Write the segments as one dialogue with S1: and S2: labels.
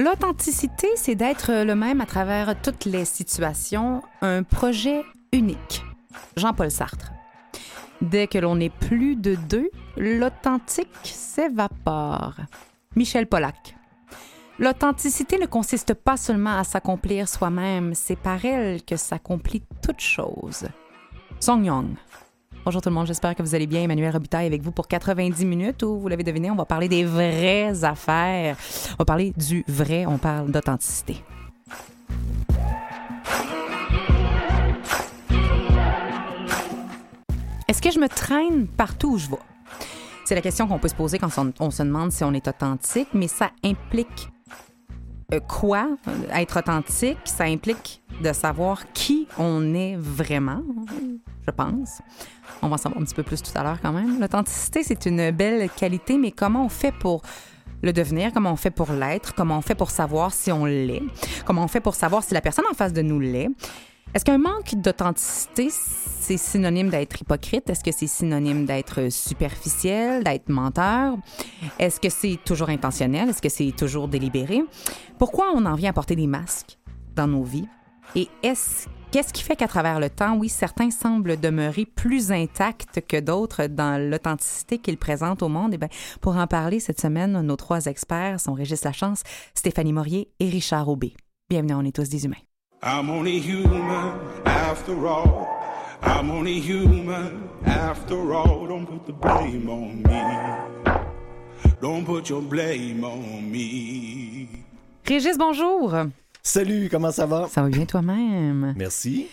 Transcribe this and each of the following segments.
S1: L'authenticité, c'est d'être le même à travers toutes les situations, un projet unique. Jean-Paul Sartre. Dès que l'on est plus de deux, l'authentique s'évapore. Michel Pollack. L'authenticité ne consiste pas seulement à s'accomplir soi-même, c'est par elle que s'accomplit toute chose. Song Yong. Bonjour tout le monde, j'espère que vous allez bien. Emmanuel Robitaille avec vous pour 90 minutes où, vous l'avez deviné, on va parler des vraies affaires. On va parler du vrai, on parle d'authenticité. Est-ce que je me traîne partout où je vais? C'est la question qu'on peut se poser quand on, se demande si on est authentique, mais ça implique euh, quoi euh, être authentique? Ça implique de savoir qui on est vraiment, je pense. On va en savoir un petit peu plus tout à l'heure quand même. L'authenticité, c'est une belle qualité, mais comment on fait pour le devenir, comment on fait pour l'être, comment on fait pour savoir si on l'est, comment on fait pour savoir si la personne en face de nous l'est? Est-ce qu'un manque d'authenticité, c'est synonyme d'être hypocrite? Est-ce que c'est synonyme d'être superficiel, d'être menteur? Est-ce que c'est toujours intentionnel? Est-ce que c'est toujours délibéré? Pourquoi on en vient à porter des masques dans nos vies? Et est-ce Qu'est-ce qui fait qu'à travers le temps, oui, certains semblent demeurer plus intacts que d'autres dans l'authenticité qu'ils présentent au monde? Et bien, pour en parler cette semaine, nos trois experts sont Régis Lachance, Stéphanie Morier et Richard Aubé. Bienvenue, on est tous des humains.
S2: I'm only human after all. I'm only human after all. Don't put the blame on me. Don't put your blame on me.
S1: Régis, bonjour.
S3: Salut, comment ça va?
S1: Ça va bien toi-même?
S3: Merci.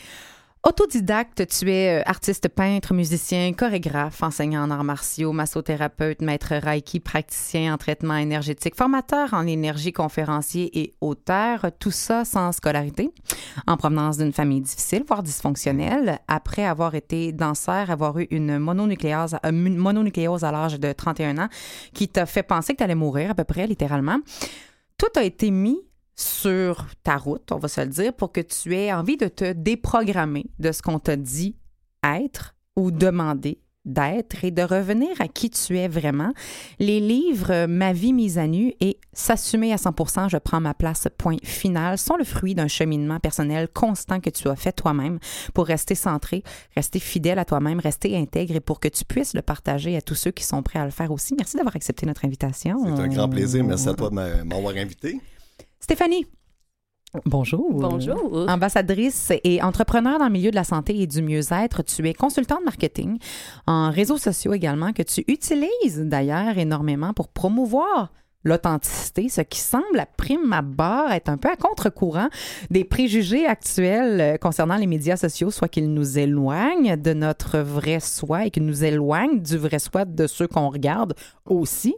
S1: Autodidacte, tu es euh, artiste peintre, musicien, chorégraphe, enseignant en arts martiaux, massothérapeute, maître Reiki, praticien en traitement énergétique, formateur en énergie, conférencier et auteur, tout ça sans scolarité, en provenance d'une famille difficile, voire dysfonctionnelle, après avoir été danseur, avoir eu une mononucléose, euh, mononucléose à l'âge de 31 ans qui t'a fait penser que tu allais mourir à peu près, littéralement. Tout a été mis sur ta route, on va se le dire, pour que tu aies envie de te déprogrammer de ce qu'on t'a dit être ou demander d'être et de revenir à qui tu es vraiment. Les livres Ma vie mise à nu et S'assumer à 100 je prends ma place, point final, sont le fruit d'un cheminement personnel constant que tu as fait toi-même pour rester centré, rester fidèle à toi-même, rester intègre et pour que tu puisses le partager à tous ceux qui sont prêts à le faire aussi. Merci d'avoir accepté notre invitation.
S3: C'est un grand plaisir. Merci à toi de m'avoir invité.
S1: Stéphanie. Bonjour.
S4: Bonjour.
S1: Ambassadrice et entrepreneur dans le milieu de la santé et du mieux-être, tu es consultante marketing en réseaux sociaux également, que tu utilises d'ailleurs énormément pour promouvoir l'authenticité, ce qui semble à prime abord être un peu à contre-courant des préjugés actuels euh, concernant les médias sociaux, soit qu'ils nous éloignent de notre vrai soi et qu'ils nous éloignent du vrai soi de ceux qu'on regarde aussi.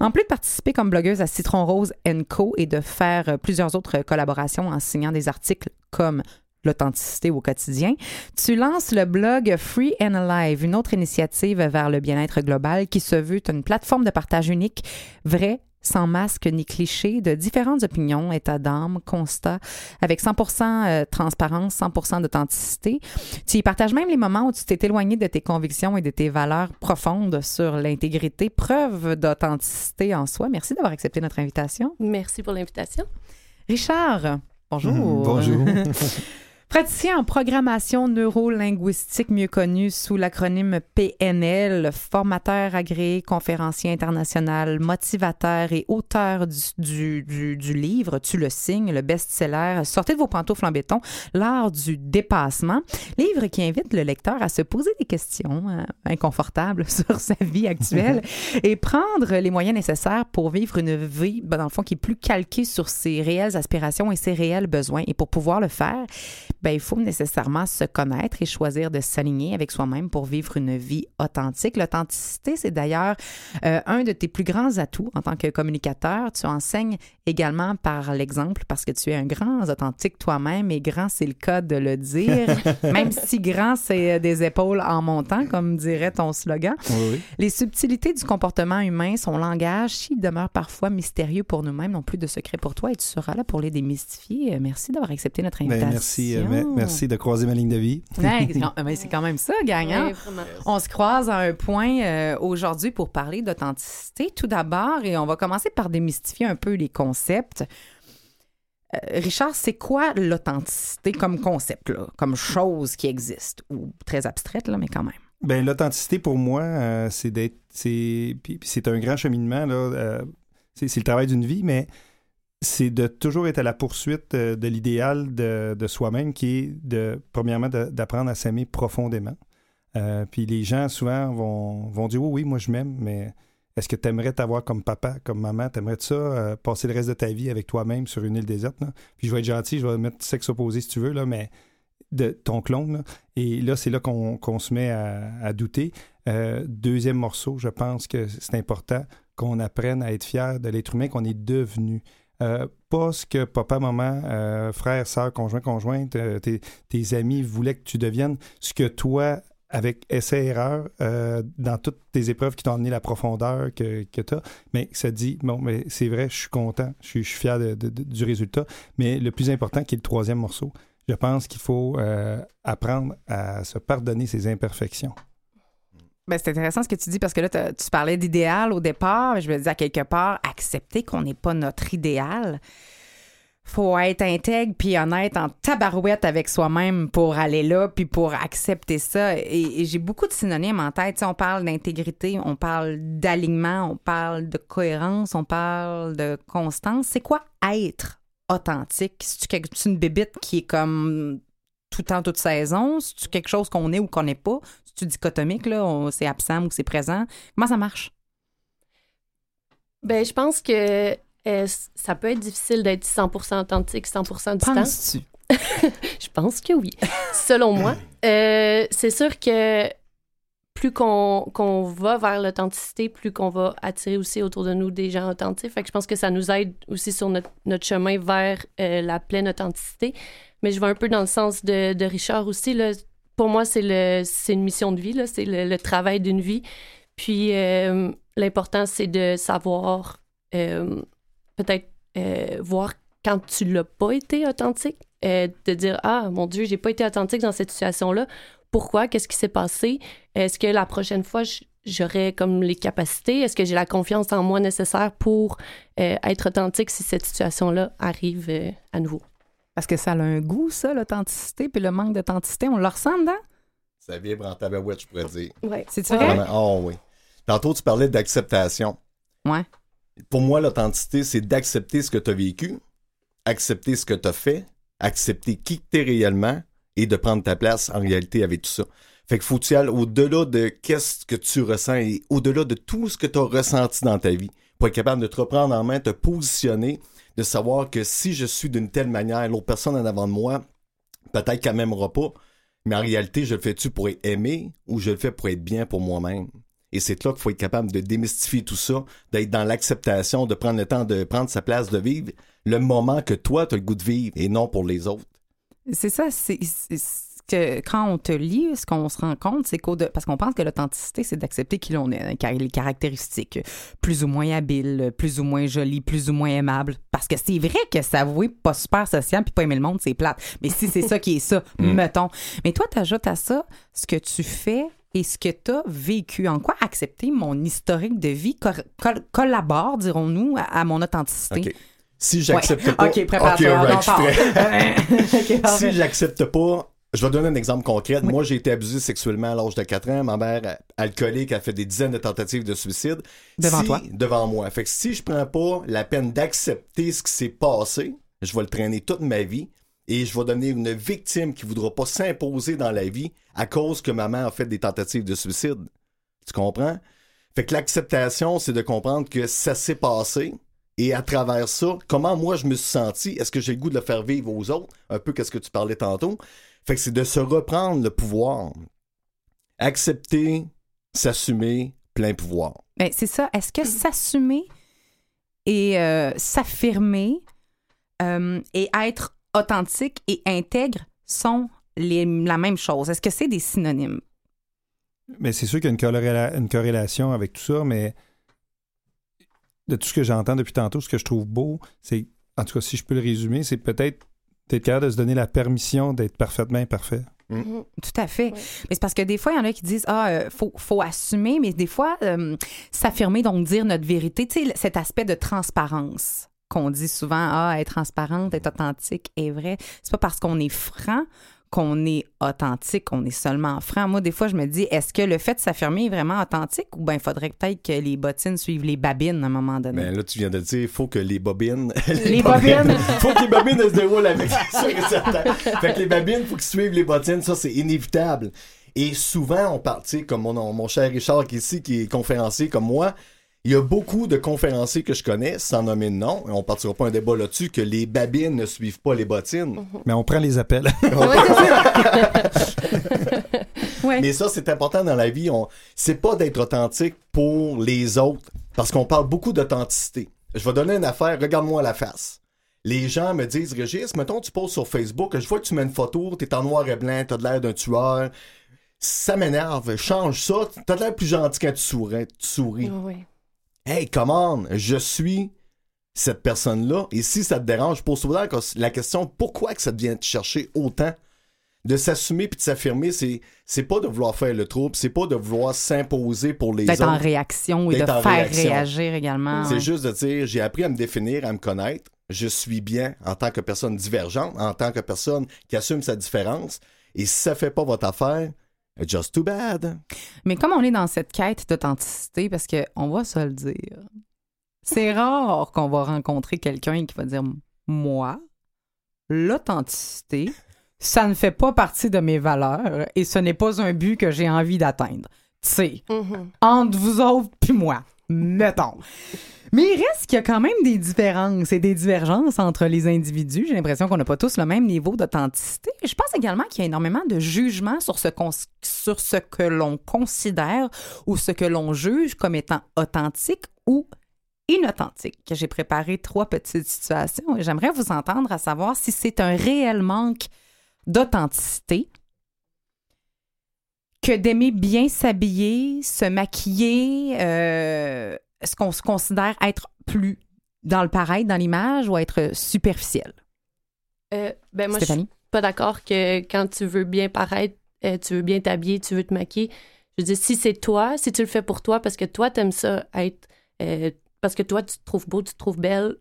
S1: En plus de participer comme blogueuse à Citron Rose Co et de faire euh, plusieurs autres collaborations en signant des articles comme l'authenticité au quotidien, tu lances le blog Free and Alive, une autre initiative vers le bien-être global qui se veut une plateforme de partage unique, vrai, sans masque ni cliché, de différentes opinions, état d'âme, constats, avec 100% euh, transparence, 100% d'authenticité. Tu y partages même les moments où tu t'es éloigné de tes convictions et de tes valeurs profondes sur l'intégrité, preuve d'authenticité en soi. Merci d'avoir accepté notre invitation.
S4: Merci pour l'invitation.
S1: Richard, bonjour.
S3: Mmh, bonjour.
S1: Praticien en programmation neuro-linguistique, mieux connu sous l'acronyme PNL, formateur agréé, conférencier international, motivateur et auteur du, du, du, livre Tu le signes, le best-seller Sortez de vos pantoufles en béton, l'art du dépassement. Livre qui invite le lecteur à se poser des questions euh, inconfortables sur sa vie actuelle et prendre les moyens nécessaires pour vivre une vie, ben, dans le fond, qui est plus calquée sur ses réelles aspirations et ses réels besoins. Et pour pouvoir le faire, ben, il faut nécessairement se connaître et choisir de s'aligner avec soi-même pour vivre une vie authentique. L'authenticité, c'est d'ailleurs euh, un de tes plus grands atouts en tant que communicateur. Tu enseignes également par l'exemple parce que tu es un grand authentique toi-même et grand, c'est le cas de le dire, même si grand, c'est euh, des épaules en montant, comme dirait ton slogan. Les subtilités du comportement humain, son langage, s'il demeure parfois mystérieux pour nous-mêmes, n'ont plus de secret pour toi et tu seras là pour les démystifier. Euh, merci d'avoir accepté notre
S4: ben,
S1: invitation.
S4: merci, merci de croiser ma ligne de vie.
S1: c'est quand même ça, gagnant. on se croise à un point aujourd'hui pour parler d'authenticité tout d'abord et on va commencer par démystifier un peu les concepts. Euh, Richard, c'est quoi l'authenticité comme concept, comme chose qui existe, ou très abstraite, là, mais quand même?
S4: Ben, l'authenticité, pour moi, euh, c'est d'être. C'est, c'est un grand cheminement, là. Euh, c'est, le travail d'une vie, mais c'est de toujours être à la poursuite de, l'idéal de, de, soi-même, qui est, de, premièrement, d'apprendre à s'aimer profondément. puis les gens, souvent, vont, vont dire Oui, oui, moi, je m'aime, mais est-ce que tu aimerais t'avoir comme papa, comme maman? T'aimerais ça euh, passer le reste de ta vie avec toi-même sur une île déserte? Puis je vais être gentil, je vais mettre sexe opposé si tu veux, là, mais de ton clone. Et là, c'est là qu'on se met à, douter. Euh, deuxième morceau, je pense que c'est important qu'on apprenne à être fier de l'être humain qu'on est devenu. Euh, pas ce que papa, maman, frère, soeur, conjoint, conjointe, tes, tes, amis voulaient que tu deviennes, ce que toi, avec essai-erreur euh, dans toutes tes épreuves qui t'ont amené la profondeur que, tu as. Mais ça dit, bon, mais c'est vrai, je suis content, je suis, fier du résultat. Mais le plus important, qui est le troisième morceau, je pense qu'il faut euh, apprendre à se pardonner ses imperfections.
S1: Ben, c'est intéressant ce que tu dis parce que là, tu parlais d'idéal au départ. Je veux dire, à quelque part, accepter qu'on n'est pas notre idéal faut être intègre puis honnête en tabarouette avec soi-même pour aller là puis pour accepter ça. Et, j'ai beaucoup de synonymes en tête. on parle d'intégrité, on parle d'alignement, on parle de cohérence, on parle de constance. C'est quoi être authentique? C'est une bébite qui est comme tout temps, toute saison? C'est quelque chose qu'on est ou qu'on n'est pas? C'est dichotomique, là? C'est absent ou c'est présent? Comment ça marche?
S5: Ben, je pense que euh, ça peut être difficile d'être 100% authentique 100% du
S1: Penses-tu?
S5: je pense que oui. Selon moi, euh, c'est sûr que plus qu'on va vers l'authenticité, plus qu'on va attirer aussi autour de nous des gens authentiques. Fait que je pense que ça nous aide aussi sur notre, notre chemin vers euh, la pleine authenticité. Mais je vais un peu dans le sens de, Richard aussi. Là. Pour moi, c'est une mission de vie, c'est le, le, travail d'une vie. Puis l'important, c'est de savoir peut-être euh, voir quand tu l'as pas été authentique, euh, de dire ah mon Dieu j'ai pas été authentique dans cette situation là. Pourquoi? Qu'est-ce qui s'est passé? Est-ce que la prochaine fois j'aurai comme les capacités? Est-ce que j'ai la confiance en moi nécessaire pour euh, être authentique si cette situation là arrive à nouveau
S1: Parce que ça a un goût ça l'authenticité puis le manque d'authenticité on le ressent dedans
S3: Ça vibre en tabarouette je pourrais dire.
S5: Ouais.
S1: C'est vrai?
S3: Oh oui. Tantôt tu parlais d'acceptation.
S1: Ouais
S3: pour moi, l'authenticité, c'est d'accepter ce que tu as vécu, accepter ce que tu as fait, accepter qui tu es réellement et de prendre ta place en réalité avec tout ça. Fait que faut tu aller au-delà de qu'est-ce que tu ressens et au-delà de tout ce que tu as ressenti dans ta vie pour être capable de te reprendre en main, te positionner, de savoir que si je suis d'une telle manière, l'autre personne en avant de moi, peut-être qu'elle m'aimera pas, mais en réalité, je le fais-tu pour être aimé ou je le fais pour être bien pour moi-même? Et c'est là qu'il faut être capable de démystifier tout ça, d'être dans l'acceptation, de prendre le temps de prendre sa place de vivre le moment que toi, tu as le goût de vivre et non pour les autres.
S1: C'est ça, c'est que quand on te lit, ce qu'on se rend compte, c'est qu'au parce qu'on pense que l'authenticité, c'est d'accepter qui l'on est, hein, les caractéristiques plus ou moins habiles, plus ou moins jolies, plus ou moins aimables. Parce que c'est vrai que s'avouer pas super social puis pas aimer le monde, c'est plate. Mais si c'est ça qui est ça, mm. mettons. Mais toi, tu ajoutes à ça ce que tu fais et ce que tu as vécu. En quoi accepter mon historique de vie collabore, dirons-nous, à, mon authenticité?
S3: Si j'accepte pas.
S1: OK, prépare-toi.
S3: si j'accepte pas, je vais donner un exemple concret. Moi, j'ai été abusé sexuellement à l'âge de 4 ans. Ma mère, alcoolique, a fait des dizaines de tentatives de suicide.
S1: Devant toi?
S3: Devant moi. Fait que si je prends pas la peine d'accepter ce qui s'est passé, je vais le traîner toute ma vie et je vais donner une victime qui voudra pas s'imposer dans la vie à cause que maman a fait des tentatives de suicide. Tu comprends? Fait que l'acceptation, c'est de comprendre que ça s'est passé, Et à travers ça, comment moi je me suis senti, est-ce que j'ai le goût de le faire vivre aux autres? Un peu qu'est-ce que tu parlais tantôt. Fait que c'est de se reprendre le pouvoir. Accepter, s'assumer, plein pouvoir.
S1: Ben, c'est ça. Est-ce que s'assumer et euh, s'affirmer euh, et être authentique et intègre sont les- la même chose? Est-ce que c'est des synonymes?
S4: Mais c'est sûr qu'il y a une, corréla- une corrélation avec tout ça, mais de tout ce que j'entends depuis tantôt, ce que je trouve beau, c'est, en tout cas, si je peux le résumer, c'est peut-être d'être capable de se donner la permission d'être parfaitement imparfait.
S5: Mhm.
S1: Tout à fait. Mais c'est parce que des fois, il y en a qui disent Ah, euh, faut, faut assumer, mais des fois, euh, s'affirmer, donc dire notre vérité, tu sais, cet aspect de transparence qu'on dit souvent Ah, être transparente, être authentique est vrai. C'est pas parce qu'on est franc qu'on est authentique, qu'on est seulement franc. Moi, des fois, je me dis Est-ce que le fait de s'affirmer est vraiment authentique ou bien il faudrait peut-être que les bottines suivent les babines à un moment donné?
S3: Ben là, tu viens de dire, il faut que les bobines.
S1: Les bobines.
S3: faut que les bobines elles se déroulent avec ça. Fait que les babines, faut qu'ils suivent les bottines. Ça, c'est inévitable. Et souvent, on sais, comme mon, mon cher Richard qui est ici, qui est conférencier comme moi, il y a beaucoup de conférenciers que je connais, sans nommer de nom, et on partira pas un débat là-dessus, que les babines ne suivent pas les bottines.
S4: Mais on prend les appels.
S5: Ouais.
S3: Mais ça, c'est important dans la vie. On... C'est pas d'être authentique pour les autres, parce qu'on parle beaucoup d'authenticité. Je vais donner une affaire, regarde-moi à la face. Les gens me disent, Régis, mettons, tu poses sur Facebook, je vois que tu mets une photo, t'es en noir et blanc, t'as de l'air d'un tueur. Ça m'énerve, change ça, t'as l'air plus gentil quand tu souris. Tu souris.
S5: Ouais.
S3: Hey, come on, je suis cette personne-là. Et si ça te dérange, pose-toi la question pourquoi que ça devient te chercher autant? De s'assumer puis de s'affirmer, c'est c'est pas de vouloir faire le trouble, c'est pas de vouloir s'imposer pour les
S1: D'être
S3: autres.
S1: en réaction et de faire
S3: réaction.
S1: réagir également.
S3: C'est
S1: ouais.
S3: juste de dire j'ai appris à me définir, à me connaître. Je suis bien en tant que personne divergente, en tant que personne qui assume sa différence. Et si ça fait pas votre affaire, just too bad.
S1: Mais comme on est dans cette quête d'authenticité, parce que on va se le dire, c'est rare qu'on va rencontrer quelqu'un qui va dire Moi, l'authenticité, ça ne fait pas partie de mes valeurs et ce n'est pas un but que j'ai envie d'atteindre. Tu sais,
S5: Mhm.
S1: entre vous autres puis moi, mettons. Mais il reste qu'il y a quand même des différences et des divergences entre les individus. J'ai l'impression qu'on n'a pas tous le même niveau d'authenticité. Je pense également qu'il y a énormément de jugements sur ce, que l'on considère ou ce que l'on juge comme étant authentique ou inauthentique. J'ai préparé trois petites situations et j'aimerais vous entendre à savoir si c'est un réel manque d'authenticité que d'aimer bien s'habiller, se maquiller, euh, est-ce qu'on se considère être plus dans le pareil, dans l'image, ou être superficiel?
S5: Euh, ben moi, je suis pas d'accord que quand tu veux bien paraître, euh, tu veux bien t'habiller, tu veux te maquiller. Je veux dire, si c'est toi, si tu le fais pour toi, parce que toi, t'aimes ça être... euh, parce que toi, tu te trouves beau, tu te trouves belle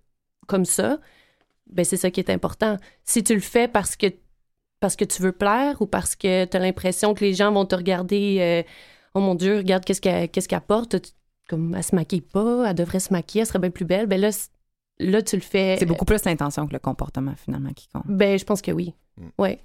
S5: comme ça, ben c'est ça qui est important. Si tu le fais parce que parce que tu veux plaire ou parce que tu as l'impression que les gens vont te regarder euh, oh mon dieu, regarde qu'est-ce qu'elle porte, Tu- comme elle se maquille pas, elle devrait se maquiller, elle serait bien plus belle. Ben là là tu le fais
S1: C'est beaucoup plus l'intention que le comportement, finalement, qui compte.
S5: Ben je pense que oui.
S3: Mm.
S5: Ouais.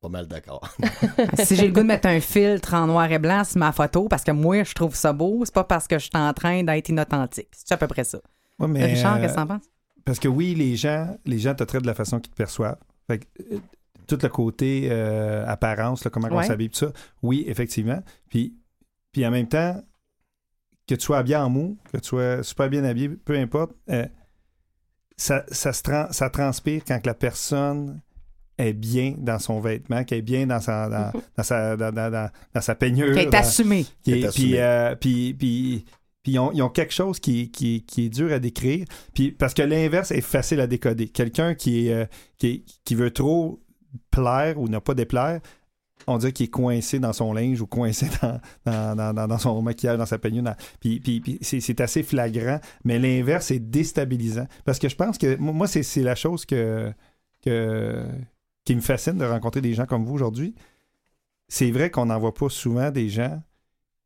S3: Pas mal d'accord.
S1: si j'ai le goût de mettre un filtre en noir et blanc sur ma photo parce que moi, je trouve ça beau, c'est pas parce que je suis en train d'être inauthentique. C'est à peu près ça.
S4: Ouais, mais,
S1: Richard,
S4: euh,
S1: qu'est-ce que t'en penses?
S4: Parce que oui, les gens, les gens te traitent de la façon qu'ils te perçoivent. Fait que, euh, tout le côté euh, apparence, là, comment on s'habille, tout ça, oui, effectivement. Puis, puis en même temps, que tu sois bien en mou, que tu sois super bien habillé, peu importe, euh, ça, ça, se ça transpire quand que la personne est bien dans son vêtement, qu'elle est bien dans sa, dans, dans sa, dans, dans- dans- dans sa peignure.
S1: Qui est
S4: dans-
S1: assumé.
S4: qui
S3: Qui est
S4: est-
S3: assumé.
S4: puis, euh, puis, puis, puis ils, ont, ils ont quelque chose qui, qui, qui est dur à décrire. Puis, parce que l'inverse est facile à décoder. Quelqu'un qui, euh, qui, qui veut trop plaire ou ne pas déplaire, on dirait qu'il est coincé dans son linge ou coincé dans, dans, dans- son maquillage, dans sa peignure. Puis, puis, c'est, assez flagrant. Mais l'inverse est déstabilisant. Parce que je pense que moi, c'est la chose que, que, qui me fascine de rencontrer des gens comme vous aujourd'hui. C'est vrai qu'on n'en voit pas souvent des gens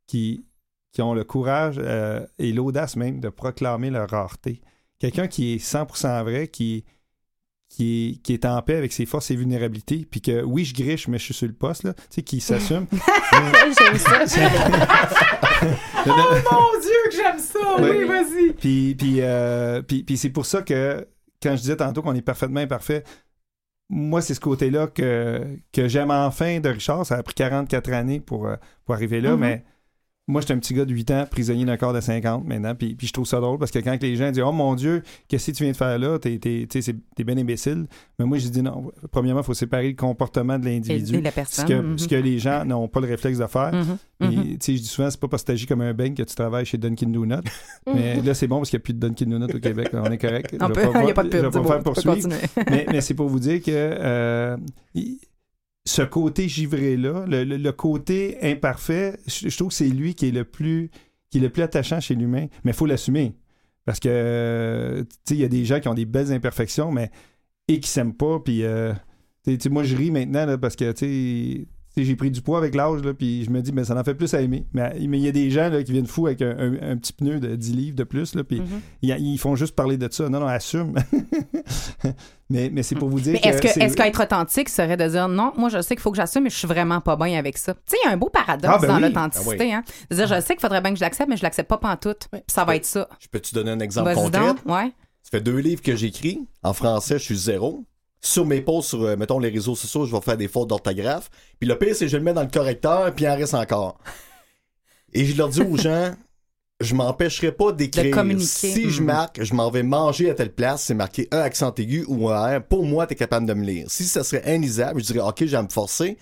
S4: qui, qui ont le courage euh, et l'audace même de proclamer leur rareté. Quelqu'un qui est 100% vrai, qui, qui est, qui est en paix avec ses forces et vulnérabilités, puis que oui, je griche, mais je suis sur le poste, là, tu sais, qui s'assume.
S5: J'aime ça.
S1: Oh mon Dieu, que j'aime ça! Oui,
S4: Oui.
S1: vas-y!
S4: Puis, puis, euh, puis, puis c'est pour ça que quand je disais tantôt qu'on est parfaitement imparfait, moi, c'est ce côté-là que, que j'aime enfin de Richard. Ça a pris 44 années pour, euh, pour arriver là,
S1: Mhm.
S4: mais moi, j'étais un petit gars de 8 ans, prisonnier d'un corps de 50 maintenant, puis, puis je trouve ça drôle parce que quand les gens disent « Oh mon Dieu, qu'est-ce que tu viens de faire là? T'es, t'es, t'es bien imbécile. » Mais moi, je dis non. Premièrement, il faut séparer le comportement de l'individu.
S1: et la
S4: Ce
S1: personne.
S4: que,
S1: mhm.
S4: ce que les gens n'ont pas le réflexe de faire. Tu sais, je dis souvent, c'est pas parce que tu agis comme un beigne que tu travailles chez Dunkin' Donuts. Mais là, c'est bon parce qu'il n'y a plus de Dunkin' Donuts au Québec. On est correct.
S1: On
S4: Je
S1: peut- Il n'y a pas de
S4: je vais
S1: pub.
S4: pas me faire poursuivre. mais, mais c'est pour vous dire que euh, ce côté givré-là, le, côté imparfait, je, trouve que c'est lui qui est le plus qui est le plus attachant chez l'humain. Mais il faut l'assumer. Parce que, il y a des gens qui ont des belles imperfections, mais et qui s'aiment pas. Puis, euh, moi, je ris maintenant là, parce que, tu j'ai pris du poids avec l'âge, là, puis je me dis, mais ça en fait plus à aimer. Mais mais il y a des gens là, qui viennent fous avec un, un- un petit pneu de 10 livres de plus, là, puis
S1: Mhm.
S4: ils, ils font juste parler de ça. Non, non, assume. mais mais c'est pour vous dire
S1: Mais est-ce que
S4: c'est-
S1: est-ce qu'être authentique serait de dire non, moi je sais qu'il faut que j'assume, mais je suis vraiment pas bien avec ça. Tu sais, il y a un beau paradoxe
S4: Ah, ben
S1: dans
S4: oui.
S1: l'authenticité. Hein? De dire je sais qu'il faudrait bien que je l'accepte, mais je l'accepte pas pantoute. Puis ça va être ça.
S3: Je peux te donner un exemple concret?
S1: donc. Ouais.
S3: Ça fait deux livres que j'écris. En français, je suis zéro. Sur mes posts sur, euh, mettons, les réseaux sociaux, je vais faire des fautes d'orthographe. Puis le pire, c'est que je le mets dans le correcteur, puis il en reste encore. Et je leur dis aux gens, je m'empêcherai pas d'écrire. Si je
S1: Mhm.
S3: marque, je m'en vais manger à telle place, c'est marqué un accent aigu ou un R. Pour moi, t'es capable de me lire. Si ça serait inlisable, je dirais, OK, je vais me forcer.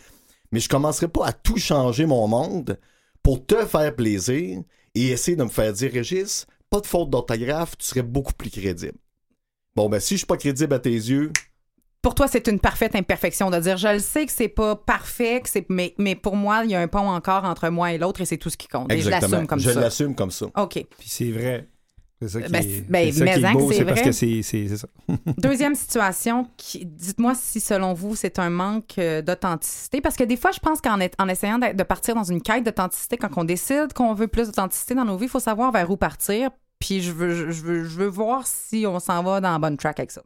S3: Mais je commencerai pas à tout changer mon monde pour te faire plaisir et essayer de me faire dire, Régis, pas de faute d'orthographe, tu serais beaucoup plus crédible. Bon, ben, si je suis pas crédible à tes yeux,
S1: Pour toi, c'est une parfaite imperfection de dire je le sais que c'est pas parfait, que c'est mais, mais pour moi, il y a un pont encore entre moi et l'autre et c'est tout ce qui compte. Et je l'assume comme
S3: je
S1: ça.
S3: l'assume comme ça.
S1: OK.
S4: Puis c'est vrai. C'est ça qui
S1: Ben,
S4: est,
S1: c'est- ben,
S4: c'est ça
S1: mais
S4: qui est
S1: hein,
S4: beau,
S1: c'est
S4: c'est parce
S1: vrai.
S4: que c'est c'est- c'est ça.
S1: Deuxième situation, qui- dites-moi si selon vous c'est un manque euh, d'authenticité, parce que des fois je pense qu'en est- en essayant de partir dans une quête d'authenticité, quand on décide qu'on veut plus d'authenticité dans nos vies, il faut savoir vers où partir. Puis je veux, je veux, je veux voir si on s'en va dans la bonne track avec ça.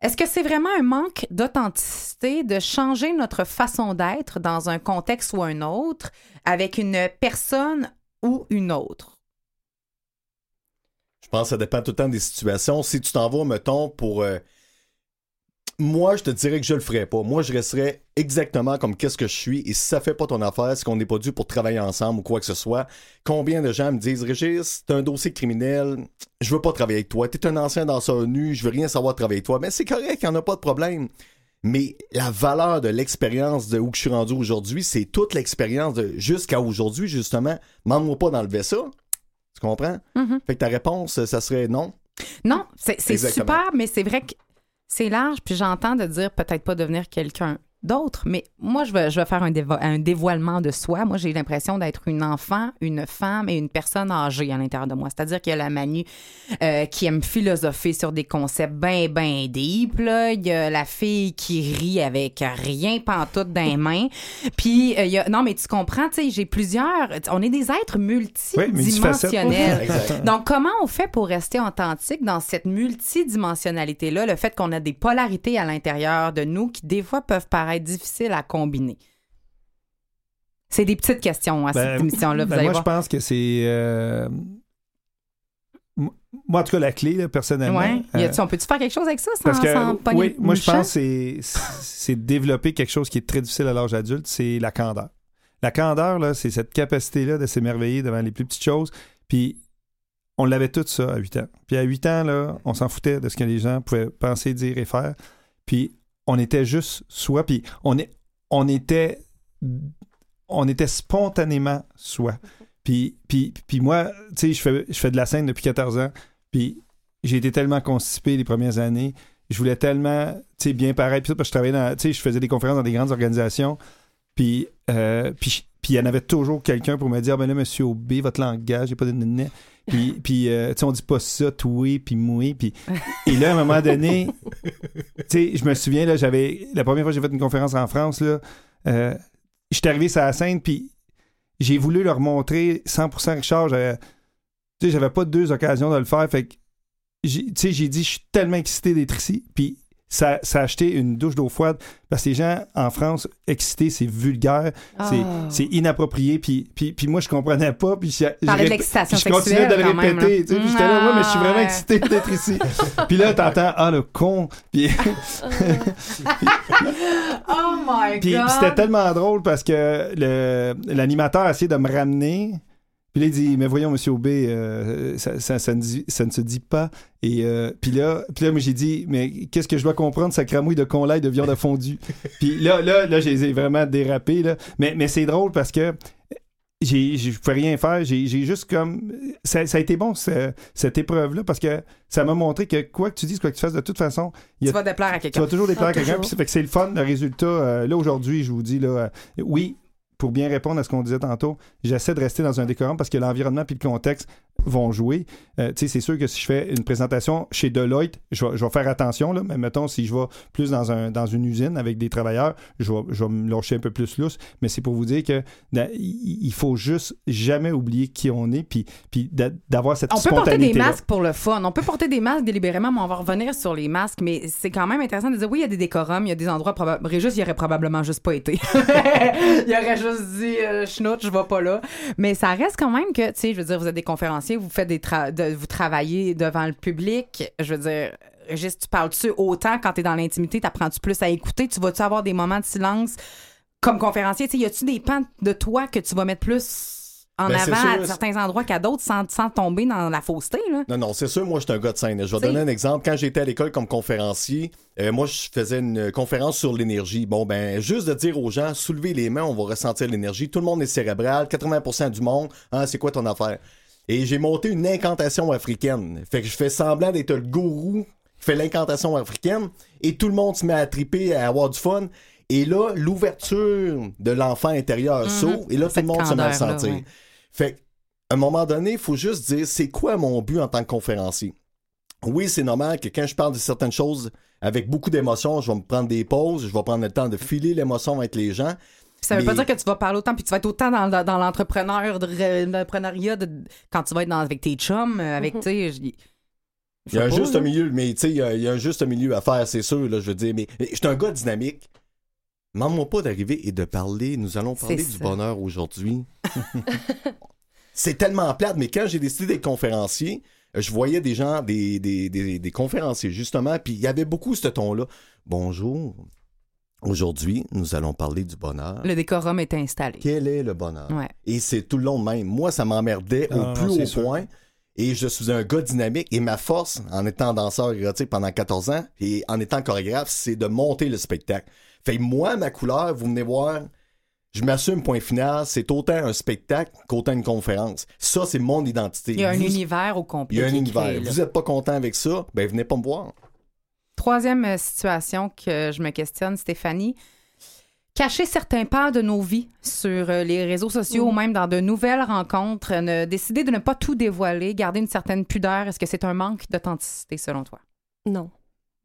S1: Est-ce que c'est vraiment un manque d'authenticité de changer notre façon d'être dans un contexte ou un autre avec une personne ou une autre?
S3: Je pense que ça dépend tout le temps des situations. Si tu t'en vas, mettons, pour. euh, Moi, je te dirais que je le ferais pas. Moi, je resterais exactement comme qu'est-ce que je suis. Et si ça fait pas ton affaire, c'est qu'on n'est pas dû pour travailler ensemble ou quoi que ce soit. Combien de gens me disent, Régis, t'as un dossier criminel, je veux pas travailler avec toi. T'es un ancien danseur nu, je veux rien savoir de travailler avec toi. Mais c'est correct, il en a pas de problème. Mais la valeur de l'expérience de où que je suis rendu aujourd'hui, c'est toute l'expérience de jusqu'à aujourd'hui, justement. Demande-moi pas d'enlever ça. Tu comprends?
S1: Mhm.
S3: Fait que ta réponse, ça serait non.
S1: Non, c'est c'est super, mais c'est vrai que c'est large, puis j'entends de dire peut-être pas devenir quelqu'un d'autre, mais moi, je vais, je vais faire un, dévo- un dévoilement de soi. Moi, j'ai l'impression d'être une enfant, une femme et une personne âgée à l'intérieur de moi. C'est-à-dire qu'il y a la Manu euh, qui aime philosopher sur des concepts bien, bien deep. là. Il y a la fille qui rit avec rien pantoute dans les mains. Puis, euh, il y a... Non, mais tu comprends, tu sais, j'ai plusieurs... On est des êtres multidimensionnels. Donc, comment on fait pour rester authentique dans cette multidimensionnalité-là, le fait qu'on a des polarités à l'intérieur de nous qui, des fois, peuvent paraître difficiles à combiner? C'est des petites questions à
S4: Ben,
S1: cette émission-là, vous
S4: ben, moi,
S1: voir.
S4: je pense que c'est. euh, Moi, en tout cas, la clé, là, personnellement.
S1: Ouais. Y
S4: euh,
S1: on peut-tu faire quelque chose avec ça sans,
S4: Parce que, oui, moi, je
S1: champ?
S4: pense que c'est- développer quelque chose qui est très difficile à l'âge adulte, c'est la candeur. La candeur, c'est cette capacité-là de s'émerveiller devant les plus petites choses. Puis, on l'avait tout ça à 8 ans. Puis, à 8 ans, là, on s'en foutait de ce que les gens pouvaient penser, dire et faire. Puis, on était juste soi. Puis, on, est, on était on était spontanément soi. Puis, puis, puis moi, tu sais, je fais, de la scène depuis 14 ans. Puis j'ai été tellement constipé les premières années. Je voulais tellement, tu sais, bien paraître. Puis parce que je travaillais dans, je faisais des conférences dans des grandes organisations. Puis, euh, puis, puis il y en avait toujours quelqu'un pour me dire, ben là, monsieur OB, votre langage, j'ai pas de nez. Puis, puis euh, tu sais, on dit pas ça, toué, puis moué. Puis... Et là, à un moment donné, tu sais, je me souviens, là, j'avais, la première fois que j'ai fait une conférence en France, là, euh, j'étais arrivé sur la scène, puis j'ai voulu leur montrer 100% Richard. J'avais, tu sais, j'avais pas deux occasions de le faire. Fait que, tu sais, j'ai dit, je suis tellement excité d'être ici. Puis ça, ça a acheté une douche d'eau froide parce que les gens en France, excités, c'est vulgaire, c'est-
S5: Ah.
S4: c'est inapproprié. Puis, puis, puis moi, je comprenais pas. Puis je,
S1: Parler de l'excitation
S4: puis je continuais de le répéter. tu sais, puis j'étais là, moi, mais je suis vraiment excité d'être ici. puis là, t'entends, ah, le con. Puis,
S1: Oh my
S4: puis
S1: God!
S4: c'était tellement drôle parce que le- l'animateur a essayé de me ramener. Puis là, il dit, mais voyons, monsieur Aubé, euh, ça, ça, ça ne ça ne se dit pas. Et euh, puis là, puis là, moi, j'ai dit, mais qu'est-ce que je dois comprendre, ça cramouille de conlaille de viande à fondue? puis là, là, là, j'ai vraiment dérapé, là. Mais, mais c'est drôle parce que j'ai, je pouvais rien faire. J'ai, j'ai juste comme. Ça, ça a été bon, ce- cette épreuve-là, parce que ça m'a montré que quoi que tu dises, quoi que tu fasses, de toute façon, il y
S1: Tu
S4: a
S1: vas déplaire à
S4: tu
S1: quelqu'un.
S4: vas toujours déplaire
S5: Ah,
S4: à quelqu'un.
S5: toujours.
S4: Puis ça fait que c'est le fun, le résultat. euh, là, aujourd'hui, je vous dis, là, euh, oui, pour bien répondre à ce qu'on disait tantôt, j'essaie de rester dans un décorum parce que l'environnement puis le contexte vont jouer. Euh, c'est sûr que si je fais une présentation chez Deloitte, je vais, je vais faire attention, là, mais mettons, si je vais plus dans, un, dans une usine avec des travailleurs, je vais, je vais me lâcher un peu plus lousse. Mais c'est pour vous dire que da- il faut juste jamais oublier qui on est puis, puis d'a- d'avoir cette
S1: On peut porter
S4: spontanéité
S1: des masques pour le fun. On peut porter des masques délibérément, mais on va revenir sur les masques. Mais c'est quand même intéressant de dire oui, il y a des décorums, il y a des endroits. Régis, il aurait probablement juste pas été. il aurait juste dit euh, schnout, je vais pas là. Mais ça reste quand même que, tu sais, je veux dire, vous êtes des conférenciers, vous faites des tra- de- vous travaillez devant le public. Je veux dire, Régis, tu parles-tu autant quand t'es dans l'intimité, t'apprends-tu plus à écouter? Tu vas-tu avoir des moments de silence comme conférencier? Tu y a-tu des pans de toi que tu vas mettre plus en
S3: Ben,
S1: avant
S3: sûr.
S1: à certains endroits qu'à d'autres sans, sans tomber dans la fausseté, là?
S3: Non, non, c'est sûr, moi, je suis un gars de scène. Je vais donner un exemple. Quand j'étais à l'école comme conférencier, euh, moi, je faisais une conférence sur l'énergie. Bon, ben, juste de dire aux gens, soulevez les mains, on va ressentir l'énergie. Tout le monde est cérébral, 80% du monde. Hein, c'est quoi ton affaire? Et j'ai monté une incantation africaine. Fait que je fais semblant d'être le gourou qui fait l'incantation africaine et tout le monde se met à triper, à avoir du fun. Et là, l'ouverture de l'enfant intérieur
S1: Mhm.
S3: s'ouvre et là, tout le monde se met à sentir.
S1: ouais.
S3: Fait à un moment donné, il faut juste dire c'est quoi mon but en tant que conférencier? Oui, c'est normal que quand je parle de certaines choses avec beaucoup d'émotions, je vais me prendre des pauses, je vais prendre le temps de filer l'émotion avec les gens.
S1: Ça veut pas dire que tu vas parler autant, puis tu vas être autant dans, dans, dans l'entrepreneur, de- l'entrepreneuriat quand tu vas être dans, avec tes chums, euh, avec, tu sais, je-
S3: Il y a un juste
S1: là.
S3: milieu, mais tu sais, il y a- il y, a un juste milieu à faire, c'est sûr, là, je veux dire. Mais mais je suis un gars dynamique. Demande-moi pas d'arriver et de parler. Nous allons parler du
S1: ça.
S3: bonheur aujourd'hui. c'est tellement plate, mais quand j'ai décidé d'être conférencier, je voyais des gens, des, des, des, des conférenciers, justement, puis il y avait beaucoup ce ton-là. Bonjour. Aujourd'hui, nous allons parler du bonheur.
S1: Le décorum est installé.
S3: Quel est le bonheur?
S1: Ouais.
S3: Et c'est tout le long de même. Moi, ça m'emmerdait
S4: Ah,
S3: au plus haut
S4: sûr.
S3: point. Et je suis un gars dynamique. Et ma force, en étant danseur érotique pendant 14 ans et en étant chorégraphe, c'est de monter le spectacle. Fait que moi, ma couleur, vous venez voir, je m'assume, point final, c'est autant un spectacle qu'autant une conférence. Ça, c'est mon identité.
S1: Il y a un
S3: Vous-
S1: univers au complet.
S3: Il y a un univers.
S1: créé,
S3: vous êtes pas content avec ça, ben venez pas me voir.
S1: Troisième euh, situation que je me questionne, Stéphanie. Cacher certains pans de nos vies sur euh, les réseaux sociaux ou même dans de nouvelles rencontres, ne- décider de ne pas tout dévoiler, garder une certaine pudeur, est-ce que c'est un manque d'authenticité selon toi?
S5: Non.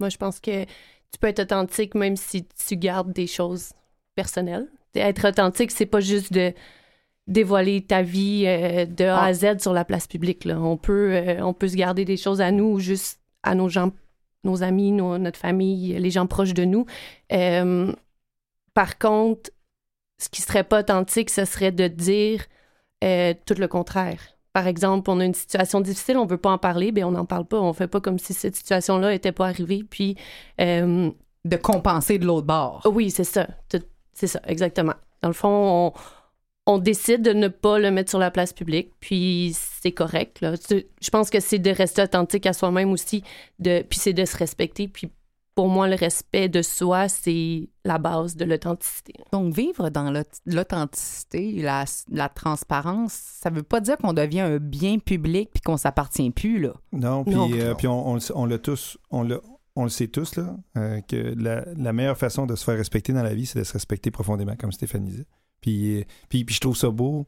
S5: Moi, je pense que tu peux être authentique même si tu gardes des choses personnelles. Être authentique, c'est pas juste de dévoiler ta vie euh, de A
S1: Ah.
S5: à Z sur la place publique. Là. On, peut, euh, on peut se garder des choses à nous, juste à nos gens, nos amis, nos- notre famille, les gens proches de nous. Euh, par contre, ce qui serait pas authentique, ce serait de dire euh, tout le contraire. Par exemple, on a une situation difficile, on veut pas en parler, ben on n'en parle pas, on fait pas comme si cette situation-là était pas arrivée. Puis, euh,
S1: De compenser de l'autre bord.
S5: oui, c'est ça, c'est ça, exactement. Dans le fond, on, on décide de ne pas le mettre sur la place publique, puis c'est correct. Là. Je pense que c'est de rester authentique à soi-même aussi, de, puis c'est de se respecter. Puis pour moi, le respect de soi, c'est la base de l'authenticité.
S1: Donc, vivre dans l'aut- l'authenticité, la, la transparence, ça veut pas dire qu'on devient un bien public puis qu'on s'appartient plus, là.
S4: Non, puis,
S5: Non.
S4: euh, puis on, on, l'a tous, on, l'a- on le sait tous, là, euh, que la, la meilleure façon de se faire respecter dans la vie, c'est de se respecter profondément, comme Stéphanie dit. Puis, euh, puis, je trouve ça beau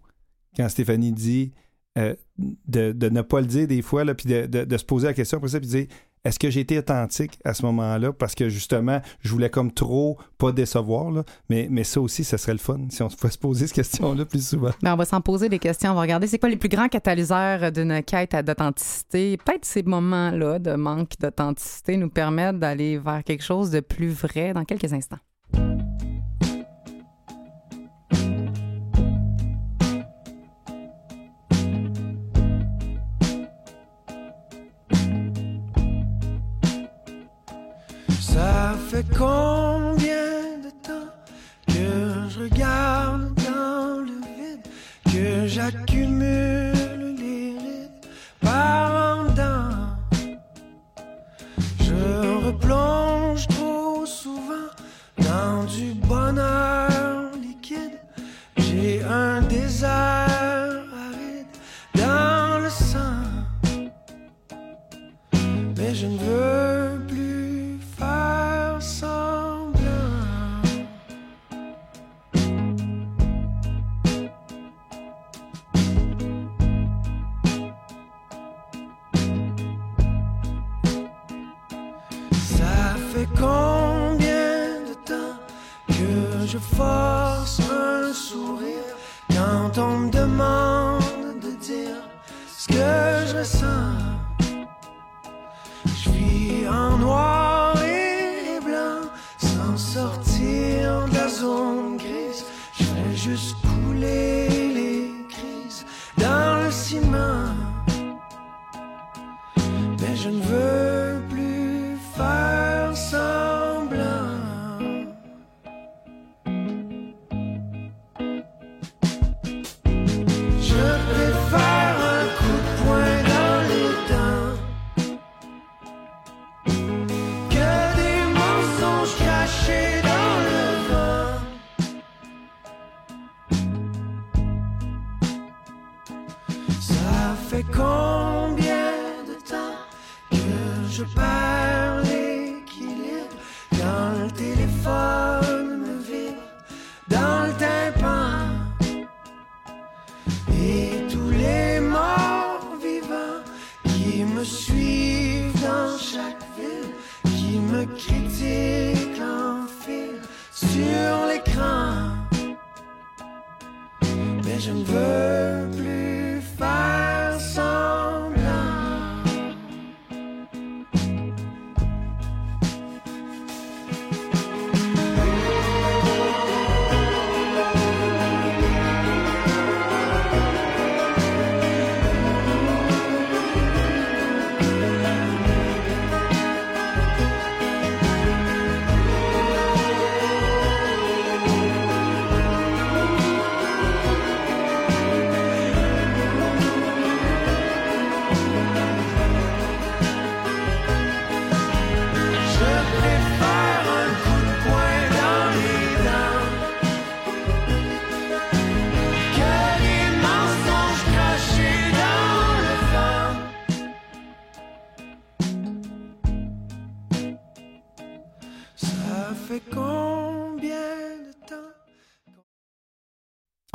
S4: quand Stéphanie dit euh, de, ne pas le dire des fois, puis de, se poser la question pour ça, puis de dire est-ce que j'ai été authentique à ce moment-là? Parce que justement, je voulais comme trop pas décevoir. Mais, mais ça aussi, ça serait le fun si on pouvait se poser cette question-là plus souvent.
S1: Ben, on va s'en poser des questions. On va regarder c'est quoi les plus grands catalyseurs d'une quête d'authenticité? Peut-être ces moments-là de manque d'authenticité nous permettent d'aller vers quelque chose de plus vrai dans quelques instants.
S6: Combien de temps que je regarde dans le vide, que j'accumule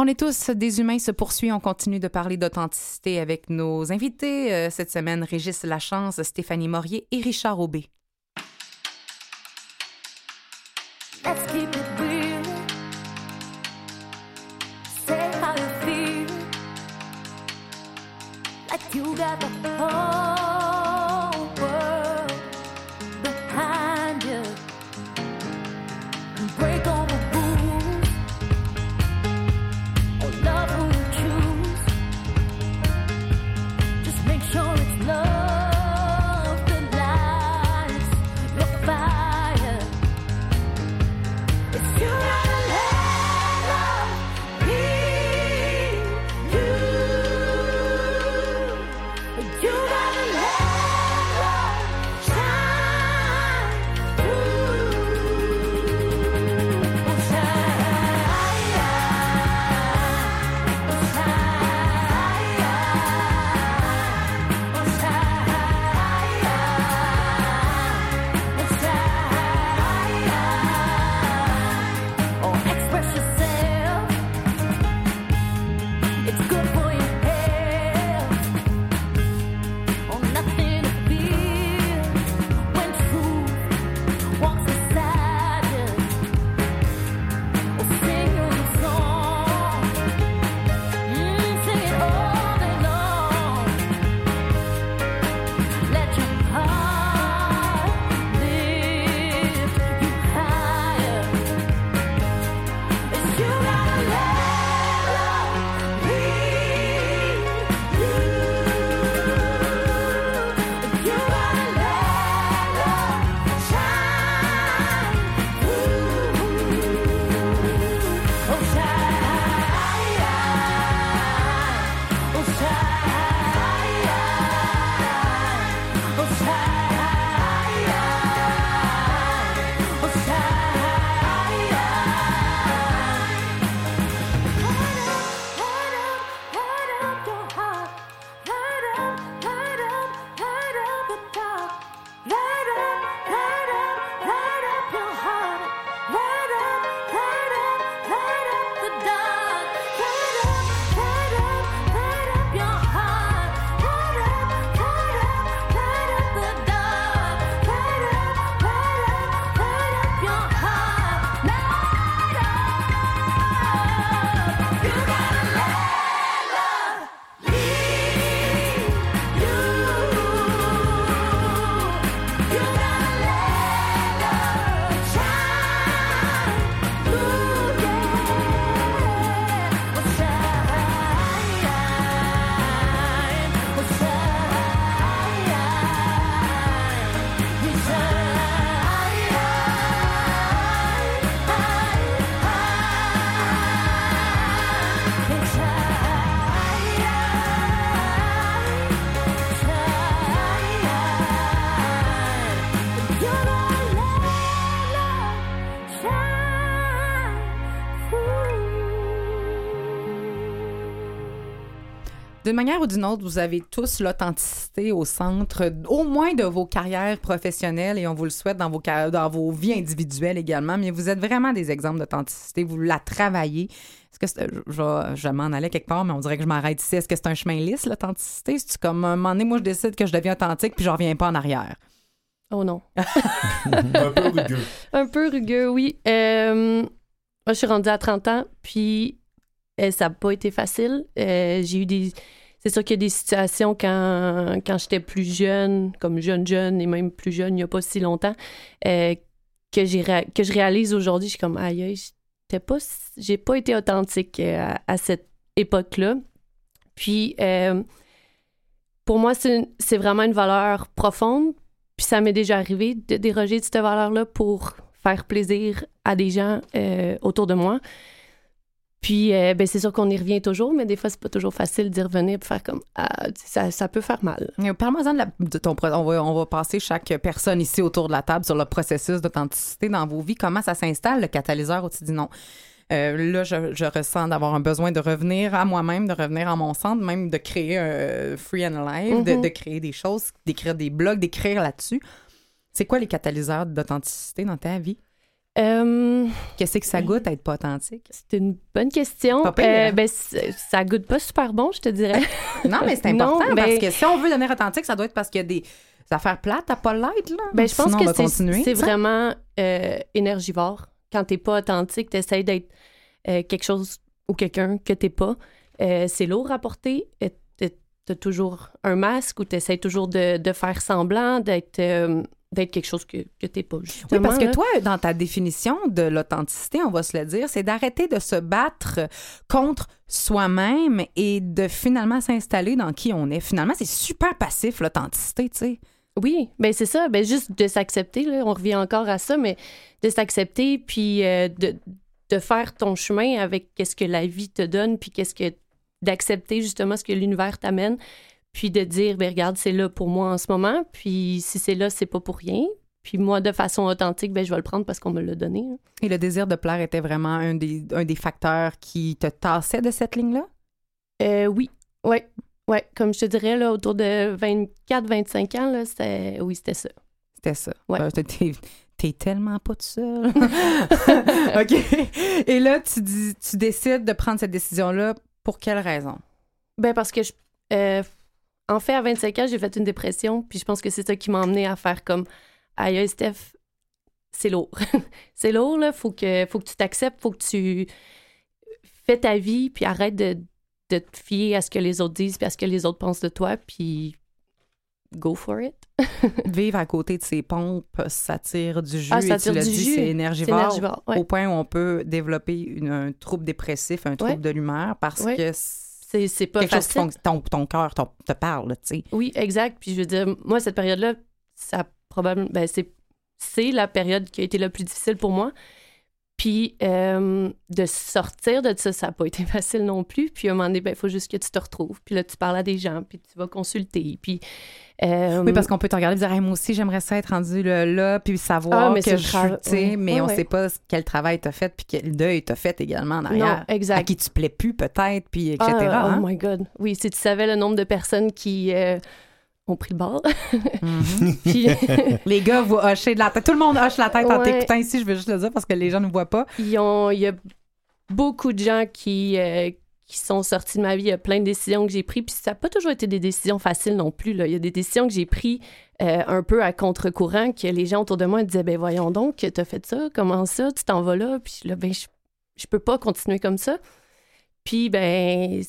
S6: On
S1: est tous des humains se poursuit. On continue de parler d'authenticité avec nos invités euh, cette semaine, Régis Lachance, Stéphanie Morier et Richard Aubé. D'une manière ou d'une autre, vous avez tous l'authenticité au centre, au moins de vos carrières professionnelles et on vous le souhaite dans vos, dans vos vies individuelles également. Mais vous êtes vraiment des exemples d'authenticité. Vous la travaillez. Est-ce que c'est- je, je- m'en allais quelque part, mais on dirait que je m'arrête ici. Est-ce que c'est un chemin lisse, l'authenticité? C'est comme un moment donné, moi, je décide que je deviens authentique puis je reviens pas en arrière?
S5: Oh non.
S3: Un peu rugueux.
S5: Un peu rugueux, oui. Euh, moi, je suis rendue à 30 ans, puis ça n'a pas été facile. Euh, j'ai eu des. C'est sûr qu'il y a des situations quand, quand j'étais plus jeune, comme jeune, jeune, et même plus jeune, il n'y a pas si longtemps, euh, que, j'ai que je réalise aujourd'hui. Je suis comme, aïe, aïe, j'étais pas, j'ai pas été authentique euh, à, cette époque-là. Puis, euh, pour moi, c'est vraiment une valeur profonde. Puis ça m'est déjà arrivé de déroger de cette valeur-là pour faire plaisir à des gens euh, autour de moi. Puis, euh, ben, c'est sûr qu'on y revient toujours, mais des fois, c'est pas toujours facile d'y revenir et faire comme ah, tu ça, ça peut faire mal.
S1: Euh, Parle-moi-en de, la- de ton on va, on va passer chaque personne ici autour de la table sur le processus d'authenticité dans vos vies. Comment ça s'installe, le catalyseur au-dessus du nom? Euh, là, je, je ressens d'avoir un besoin de revenir à moi-même, de revenir à mon centre, même de créer un Free and Alive, de,
S5: Mhm.
S1: de créer des choses, d'écrire des blogs, d'écrire là-dessus. C'est quoi les catalyseurs d'authenticité dans ta vie?
S5: Euh,
S1: Qu'est-ce que ça goûte à être pas authentique?
S5: c'est une bonne question.
S1: Pas pire, hein?
S5: ben, ça goûte pas super bon, je te dirais.
S1: Non, mais c'est
S5: Non,
S1: important
S5: ben-
S1: parce que si on veut devenir authentique, ça doit être parce qu'il y a des affaires plates à pas l'être, là.
S5: Ben, je pense
S1: Sinon,
S5: que c'est vraiment euh, énergivore. Quand t'es pas authentique, t'essayes d'être euh, quelque chose ou quelqu'un que t'es pas. Euh, c'est lourd à porter. Euh, t'as- T'as toujours un masque ou t'essayes toujours de, de faire semblant d'être euh, d'être quelque chose que, que t'es pas.
S1: Oui, parce que
S5: là.
S1: toi, dans ta définition de l'authenticité, on va se le dire, c'est d'arrêter de se battre contre soi-même et de finalement s'installer dans qui on est. Finalement, c'est super passif, l'authenticité, tu sais.
S5: Oui, ben c'est ça. Ben juste de s'accepter, là, on revient encore à ça, mais de s'accepter, puis euh, de, de faire ton chemin avec qu'est-ce que la vie te donne, puis qu'est-ce que d'accepter justement ce que l'univers t'amène, puis de dire, ben regarde, c'est là pour moi en ce moment, puis si c'est là, c'est pas pour rien. Puis moi, de façon authentique, ben je vais le prendre parce qu'on me l'a donné. hein.
S1: Et le désir de plaire était vraiment un des, un des facteurs qui te tassait de cette ligne-là?
S5: Euh, oui, ouais, ouais. Comme je te dirais, là, autour de 24-25 ans, là, c'était... oui, c'était ça.
S1: C'était ça.
S5: Ouais.
S1: Euh, t'es tellement pas tout seul. OK. Et là, tu, dis, tu décides de prendre cette décision-là pour quelle raison?
S5: Ben parce que je, euh, en fait à 25 ans, j'ai fait une dépression, puis je pense que c'est ça qui m'a emmené à faire comme aïe Steph, c'est lourd. c'est lourd là, faut que faut que tu t'acceptes, faut que tu fais ta vie puis arrête de, de te fier à ce que les autres disent puis à ce que les autres pensent de toi puis go for it.
S1: Vivre à côté de ces pompes, ça tire du jus.
S5: Ah, ça
S1: et tu l'as dit, c'est
S5: C'est
S1: énergivore.
S5: énergivore, ouais.
S1: Au point où on peut développer une- un trouble dépressif, un trouble
S5: Ouais.
S1: de l'humeur parce
S5: Ouais.
S1: que
S5: C'est c'est pas
S1: quelque chose qui
S5: facile.
S1: ton, ton cœur te parle, tu sais.
S5: Oui, exact. Puis je veux dire, moi, cette période-là, ça probablement. Ben, c'est, c'est la période qui a été la plus difficile pour moi. Puis euh, de sortir de ça, ça n'a pas été facile non plus. Puis à un moment donné, il faut juste que tu te retrouves. Puis là, tu parles à des gens, puis tu vas consulter. Puis. euh,
S1: Oui, parce qu'on peut te regarder et dire, Hey, moi aussi, j'aimerais ça être rendu là, là puis savoir
S5: Ah, mais
S1: que je
S5: ouais.
S1: mais on
S5: ouais.
S1: sait pas quel travail t'as fait, puis quel deuil t'as fait également en arrière.
S5: Non, exact.
S1: À qui tu plais plus, peut-être, puis etc.
S5: Ah,
S1: hein?
S5: Oh my God. Oui, si tu savais le nombre de personnes qui euh, ont pris le bord.
S1: Mhm.
S5: puis
S1: Les gars, vous hochez de la tête. Tout le monde hoche la tête en
S5: Ouais.
S1: t'écoutant ici, je veux juste le dire parce que les gens ne voient pas.
S5: ils ont, il y a beaucoup de gens qui, euh, qui sont sortis de ma vie. Il y a plein de décisions que j'ai prises. Puis ça n'a pas toujours été des décisions faciles non plus. Là. Il y a des décisions que j'ai prises euh, un peu à contre-courant, que les gens autour de moi disaient ben voyons donc, tu as fait ça, comment ça, tu t'en vas là? Puis là, ben, je, je peux pas continuer comme ça. Puis, ben,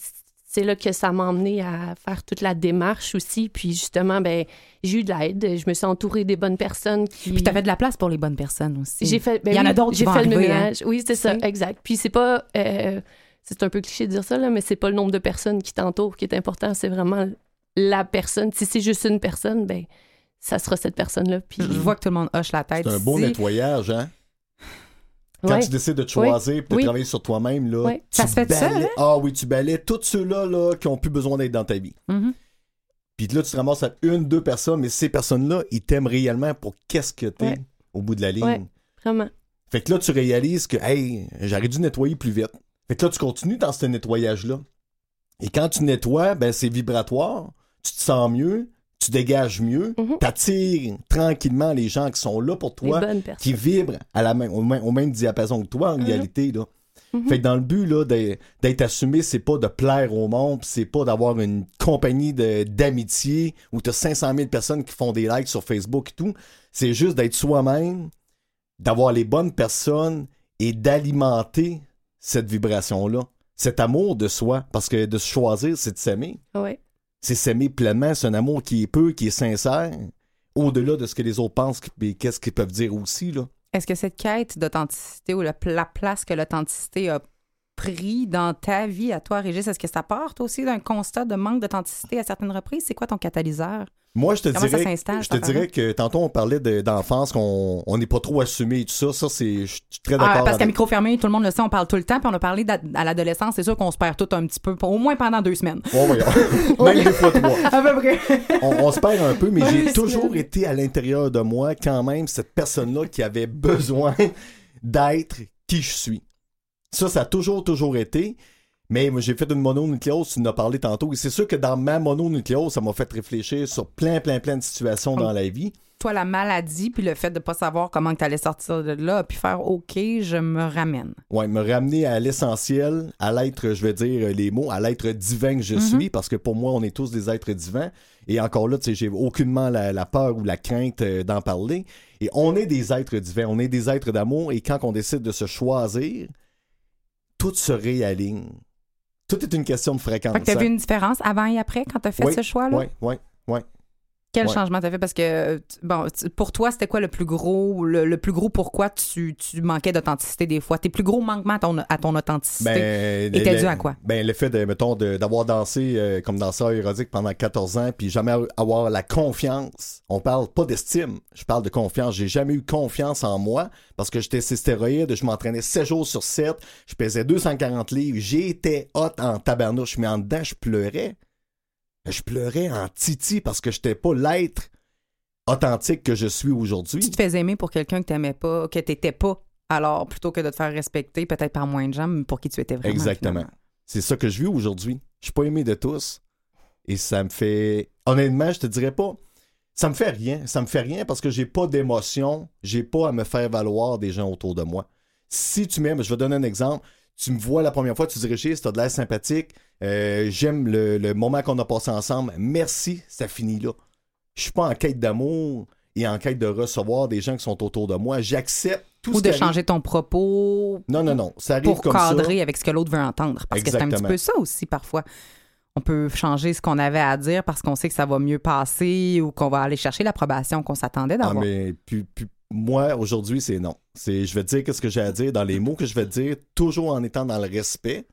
S5: c'est là que ça m'a emmené à faire toute la démarche aussi. Puis justement, ben, j'ai eu de l'aide. Je me suis entourée des bonnes personnes qui.
S1: Puis t'as fait de la place pour les bonnes personnes aussi.
S5: J'ai fait. ben
S1: Il y en a d'autres qui
S5: J'ai fait le
S1: hein.
S5: ménage. Oui, c'est ça,
S1: Tu
S5: exact. Puis c'est pas. euh, c'est un peu cliché de dire ça, là, mais c'est pas le nombre de personnes qui t'entourent qui est important. C'est vraiment la personne. Si c'est juste une personne, ben, ça sera cette personne-là. Puis.
S1: Je vois que tout le monde hoche la tête.
S3: C'est un beau nettoyage, hein? Quand tu décides de te choisir et de
S5: Oui.
S3: travailler sur toi-même, là,
S1: Ça se fait tout seul,
S3: balais-
S1: hein?
S3: Ah oui, tu balais tous ceux-là là, qui ont plus besoin d'être dans ta vie.
S1: Mhm.
S3: Puis là, tu te ramasses à une, deux personnes, mais ces personnes-là, ils t'aiment réellement pour qu'est-ce que t'es au bout de la ligne.
S5: Vraiment.
S3: Fait que là, tu réalises que, hey, j'aurais dû nettoyer plus vite. Fait que là, tu continues dans ce nettoyage-là. Et quand tu nettoies, ben c'est vibratoire, tu te sens mieux, tu dégages mieux,
S5: Mhm.
S3: t'attires tranquillement les gens qui sont là pour toi, qui vibrent à la même, au, même, au même diapason que toi en
S5: Mhm.
S3: réalité. Là.
S5: Mhm.
S3: Fait que dans le but là, d'être assumé, c'est pas de plaire au monde, c'est pas d'avoir une compagnie d'amitié où t'as 500 000 personnes qui font des likes sur Facebook et tout. C'est juste d'être soi-même, d'avoir les bonnes personnes et d'alimenter cette vibration-là. Cet amour de soi. Parce que de se choisir, c'est de s'aimer.
S5: Ouais.
S3: C'est s'aimer pleinement. C'est un amour qui est peu, qui est sincère. Au-delà de ce que les autres pensent et qu'est-ce qu'ils peuvent dire aussi, là.
S1: Est-ce que cette quête d'authenticité ou la, la place que l'authenticité a pris dans ta vie à toi, Régis, est-ce que ça part toi aussi d'un constat de manque d'authenticité à certaines reprises? C'est quoi ton catalyseur?
S3: Moi, je te
S1: Comment
S3: dirais, je te dirais que tantôt on parlait de- d'enfance, qu'on on n'est pas trop assumé et tout ça. Ça, c'est, je suis très
S1: Ah,
S3: d'accord.
S1: parce qu'à micro fermé, tout le monde le sait, on parle tout le temps, puis on a parlé à l'adolescence, c'est sûr qu'on se perd tout un petit peu, au moins pendant deux semaines.
S3: Voyons. Même des fois trois.
S1: À peu près.
S3: On, on se perd un peu, mais j'ai toujours été à l'intérieur de moi, quand même, cette personne-là qui avait besoin d'être qui je suis. Ça, ça a toujours, toujours été. Mais moi, j'ai fait une mononucléose, tu en as parlé tantôt. Et c'est sûr que dans ma mononucléose, ça m'a fait réfléchir sur plein, plein, plein de situations dans la vie.
S1: Toi, la maladie, puis le fait de pas savoir comment tu allais sortir de là, puis faire OK, je me ramène.
S3: Ouais, me ramener à l'essentiel, à l'être, je vais dire les mots, à l'être divin que je
S1: Mhm.
S3: suis, parce que pour moi, on est tous des êtres divins. Et encore là, tu sais, j'ai aucunement la, la peur ou la crainte euh, d'en parler. Et on est des êtres divins, on est des êtres d'amour. Et quand on décide de se choisir, tout se réaligne. Tout est une question de fréquence.
S1: Fait que t'as
S3: hein.
S1: vu une différence avant et après quand t'as fait
S3: Oui,
S1: ce choix-là?
S3: Ouais, ouais, ouais.
S1: Quel
S3: Ouais.
S1: changement t'as fait? Parce que, bon, pour toi, c'était quoi le plus gros, le, le plus gros pourquoi tu, tu manquais d'authenticité des fois? Tes plus gros manquements à ton, à ton authenticité
S3: Ben,
S1: étaient dus à quoi?
S3: Ben, le fait de, mettons, d'avoir dansé euh, comme danseur érotique pendant 14 ans, puis jamais avoir la confiance. On parle pas d'estime, je parle de confiance. J'ai jamais eu confiance en moi parce que j'étais ces stéroïdes, je m'entraînais 7 jours sur 7, je pesais 240 livres, j'étais hot en tabarnouche, mais en dedans, je pleurais. Je pleurais en titi parce que j'étais pas l'être authentique que je suis aujourd'hui.
S1: Tu te fais aimer pour quelqu'un que t'aimais pas, que t'étais pas. Alors, plutôt que de te faire respecter, peut-être par moins de gens, mais pour qui tu étais vraiment.
S3: Exactement. C'est ça que je vis aujourd'hui. Je suis pas aimé de tous. Et ça me fait. Honnêtement, je te dirais pas. Ça me fait rien. Ça me fait rien parce que j'ai pas d'émotion. J'ai pas à me faire valoir des gens autour de moi. Si tu m'aimes, je vais donner un exemple. Tu me vois la première fois, tu dis Régis, t'as de l'air sympathique. Euh, J'aime le, le moment qu'on a passé ensemble. Merci, ça finit là. Je suis pas en quête d'amour et en quête de recevoir des gens qui sont autour de moi. J'accepte tout
S1: Ou de
S3: arrive.
S1: changer ton propos
S3: Non, non, non. Ça arrive
S1: pour
S3: comme ça.
S1: cadrer avec ce que l'autre veut entendre. Parce que c'est un petit peu ça aussi parfois. On peut changer ce qu'on avait à dire parce qu'on sait que ça va mieux passer ou qu'on va aller chercher l'approbation qu'on s'attendait
S3: Ah,
S1: d'avoir.
S3: mais puis, puis moi, aujourd'hui, c'est non. C'est je vais te dire qu'est-ce que j'ai à dire dans les mots que je vais te dire, toujours en étant dans le respect.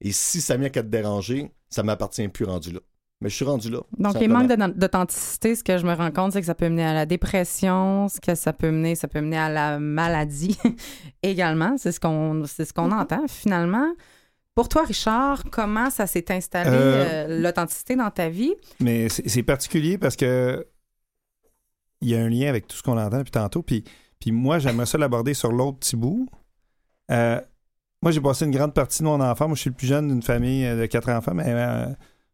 S3: Et si ça vient qu'à te déranger, ça m'appartient plus rendu là. Mais je suis rendu là.
S1: Donc, les manques d'authenticité, ce que je me rends compte, c'est que ça peut mener à la dépression, ce que ça peut mener, ça peut mener à la maladie également. C'est ce qu'on c'est ce qu'on
S3: Mm-hmm.
S1: entend finalement. Pour toi, Richard, comment ça s'est installé,
S4: Euh,
S1: euh, l'authenticité dans ta vie?
S4: Mais c'est c'est particulier parce que il y a un lien avec tout ce qu'on entend depuis tantôt. Puis, puis moi, j'aimerais ça l'aborder sur l'autre petit bout. Euh, moi, j'ai passé une grande partie de mon enfant. Moi, je suis le plus jeune d'une famille euh, de quatre enfants, mais euh,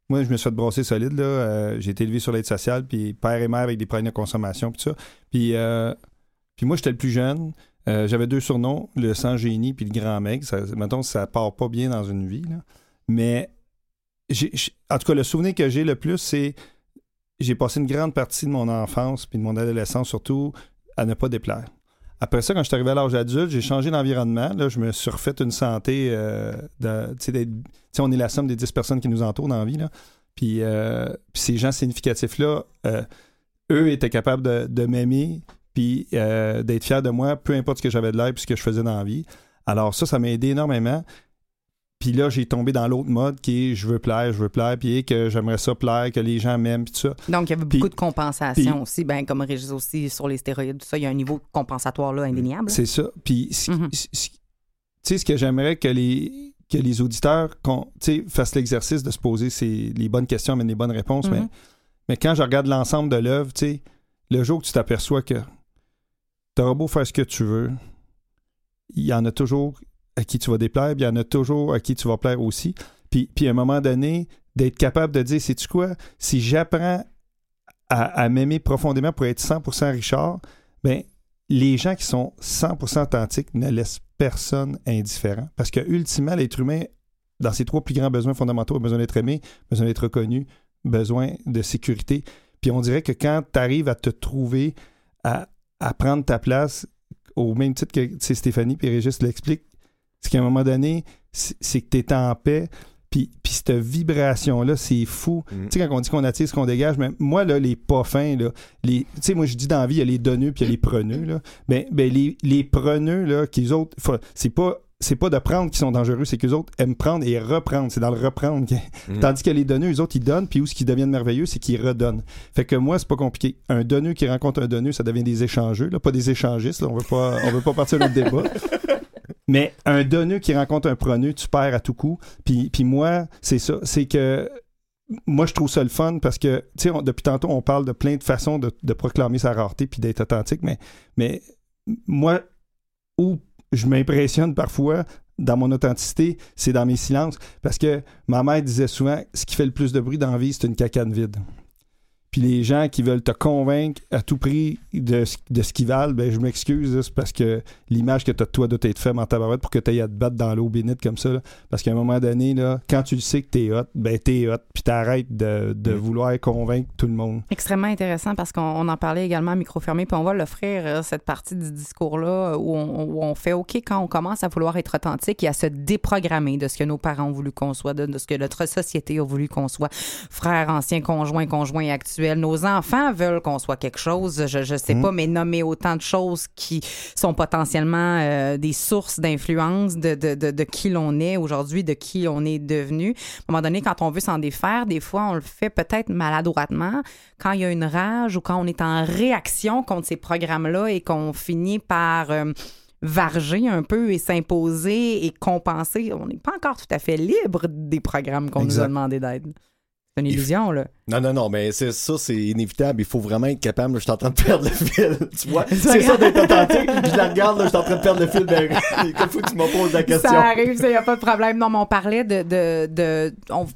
S4: moi, je me suis fait brosser solide. Là. J'ai été élevé sur l'aide sociale, puis père et mère avec des problèmes de consommation, puis ça. Puis, puis moi, j'étais le plus jeune. J'avais deux surnoms, le sans génie puis le grand mec. Ça, mettons, ça part pas bien dans une vie. Mais j'ai- en tout cas, le souvenir que j'ai le plus, c'est j'ai passé une grande partie de mon enfance puis de mon adolescence surtout à ne pas déplaire. Après ça, quand je suis arrivé à l'âge adulte, j'ai changé d'environnement. Là, je me suis refait une santé. euh, de- on est la somme des 10 personnes qui nous entourent dans la vie. Euh, puis ces gens significatifs-là, euh, eux étaient capables de, m'aimer puis d'être fiers de moi, peu importe ce que j'avais de l'air puis ce que je faisais dans la vie. Alors ça, ça m'a aidé énormément. Puis là, j'ai tombé dans l'autre mode qui est je veux plaire, je veux plaire, puis que j'aimerais ça plaire, que les gens m'aiment, puis tout ça.
S1: Donc, il y avait beaucoup de compensation aussi, ben, comme Régis aussi sur les stéroïdes, tout ça, il y a un niveau compensatoire là indéniable.
S4: C'est ça. Puis,
S1: Mhm.
S4: tu sais, ce que j'aimerais que les, que les auditeurs fassent l'exercice de se poser ces- les bonnes questions, mais les bonnes réponses.
S1: Mhm.
S4: mais, mais quand je regarde l'ensemble de l'œuvre, tu sais, le jour que tu t'aperçois que tu auras beau faire ce que tu veux, il y en a toujours à qui tu vas déplaire, puis il y en a toujours à qui tu vas plaire aussi. Puis, puis à un moment donné, d'être capable de dire, sais-tu quoi, si j'apprends à, m'aimer profondément pour être 100% Richard, ben les gens qui sont 100% authentiques ne laissent personne indifférent. Parce que, ultimement, l'être humain, dans ses trois plus grands besoins fondamentaux, a besoin d'être aimé, besoin d'être reconnu, besoin de sécurité. Puis on dirait que quand tu arrives à te trouver, à, à prendre ta place, au même titre que Stéphanie et Régis l'expliquent, c'est qu'à un moment donné, c'est que tu es en paix. Puis, puis cette vibration-là, c'est fou.
S3: Mm.
S4: Tu sais, quand on dit qu'on attire ce qu'on dégage, mais moi, là, les pas fins, là, les, tu sais, moi, je dis dans la vie, il y a les donneux puis il y a les preneux, là. Ben, ben les, les preneux, là, qu'ils autres, c'est pas, c'est pas de prendre qui sont dangereux, c'est qu'eux autres aiment prendre et reprendre. C'est dans le reprendre. que-
S3: Mm.
S4: Tandis que les donneux, eux autres, ils donnent, puis où ce qui deviennent merveilleux, c'est qu'ils redonnent. Fait que moi, c'est pas compliqué. Un donneux qui rencontre un donneux, ça devient des échangeux, là, pas des échangistes, là. On veut pas, on veut pas partir dans le débat. Mais un donneux qui rencontre un preneux, tu perds à tout coup. Puis, puis moi, c'est ça. C'est que moi, je trouve ça le fun parce que, tu sais, depuis tantôt, on parle de plein de façons de, de proclamer sa rareté puis d'être authentique. Mais, mais moi, où je m'impressionne parfois dans mon authenticité, c'est dans mes silences. Parce que ma mère disait souvent ce qui fait le plus de bruit dans la vie, c'est une cacane vide. Puis les gens qui veulent te convaincre à tout prix de, ce- de ce qu'ils valent, ben je m'excuse, c'est parce que l'image que tu as de toi doit être faible en tabarouette pour que tu aies à te battre dans l'eau bénite comme ça. là. Parce qu'à un moment donné, là, quand tu le sais que t'es hot, ben t'es hot, puis t'arrêtes de, de vouloir convaincre tout le monde.
S1: Extrêmement intéressant parce qu'on on en parlait également à micro fermé, puis on va l'offrir, euh, cette partie du discours-là, où on, où on fait OK quand on commence à vouloir être authentique et à se déprogrammer de ce que nos parents ont voulu qu'on soit, de, de ce que notre société a voulu qu'on soit, frères, anciens, conjoints, conjoints Nos enfants veulent qu'on soit quelque chose, je, je sais
S4: Mm.
S1: pas, mais nommer autant de choses qui sont potentiellement euh, des sources d'influence de, de, de, de qui l'on est aujourd'hui, de qui on est devenu. À un moment donné, quand on veut s'en défaire, des fois, on le fait peut-être maladroitement quand il y a une rage ou quand on est en réaction contre ces programmes-là et qu'on finit par euh, varger un peu et s'imposer et compenser. On n'est pas encore tout à fait libre des programmes qu'on nous a demandé d'être. C'est une
S3: Il
S1: illusion, là.
S3: Non, non, non, mais c'est ça, c'est inévitable. Il faut vraiment être capable. là, Je suis en train de perdre le fil. Tu vois, c'est ça d'être authentique. Je la regarde, là, je suis en train de perdre le fil. Ben, il faut que tu me poses la question.
S1: Ça arrive, il n'y a pas de problème. Non, mais on parlait de. de, de- on,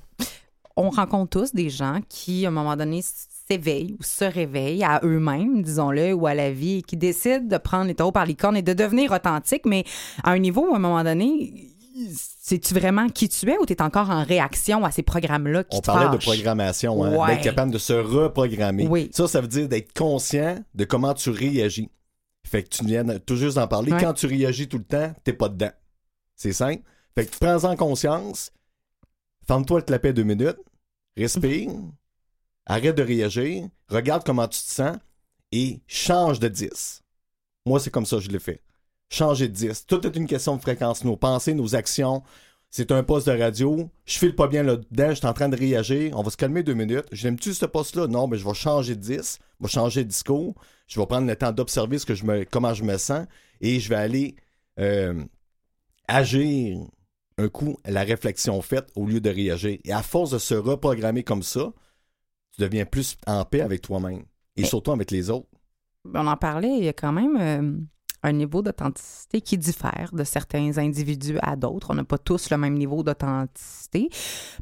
S1: on rencontre tous des gens qui, à un moment donné, s'éveillent ou se réveillent à eux-mêmes, disons-le, ou à la vie, et qui décident de prendre les taureaux par les cornes et de devenir authentiques, mais à un niveau, à un moment donné, sais-tu vraiment qui tu es ou tu es encore en réaction à ces programmes-là qui
S3: On
S1: te
S3: parlait de programmation, hein,
S1: Ouais.
S3: d'être capable de se reprogrammer.
S1: Oui.
S3: Ça, ça veut dire d'être conscient de comment tu réagis. Fait que tu viens tout juste d'en parler.
S1: Ouais.
S3: Quand tu réagis tout le temps, t'es pas dedans. C'est simple. Fait que prends-en conscience. Ferme-toi le clapet deux minutes. Respire. arrête de réagir. Regarde comment tu te sens et change de 10. Moi, c'est comme ça que je l'ai fait. Changer de 10. Tout est une question de fréquence. Nos pensées, nos actions. C'est un poste de radio. Je file pas bien là-dedans. Je suis en train de réagir. On va se calmer deux minutes. J'aime-tu ce poste-là? Non, mais je vais changer de 10. Je vais changer de discours. Je vais prendre le temps d'observer ce que je me, comment je me sens et je vais aller euh, agir un coup la réflexion faite au lieu de réagir. Et à force de se reprogrammer comme ça, tu deviens plus en paix avec toi-même et surtout avec les autres.
S1: on en parlait, il y a quand même euh, un niveau d'authenticité qui diffère de certains individus à d'autres. On n'a pas tous le même niveau d'authenticité.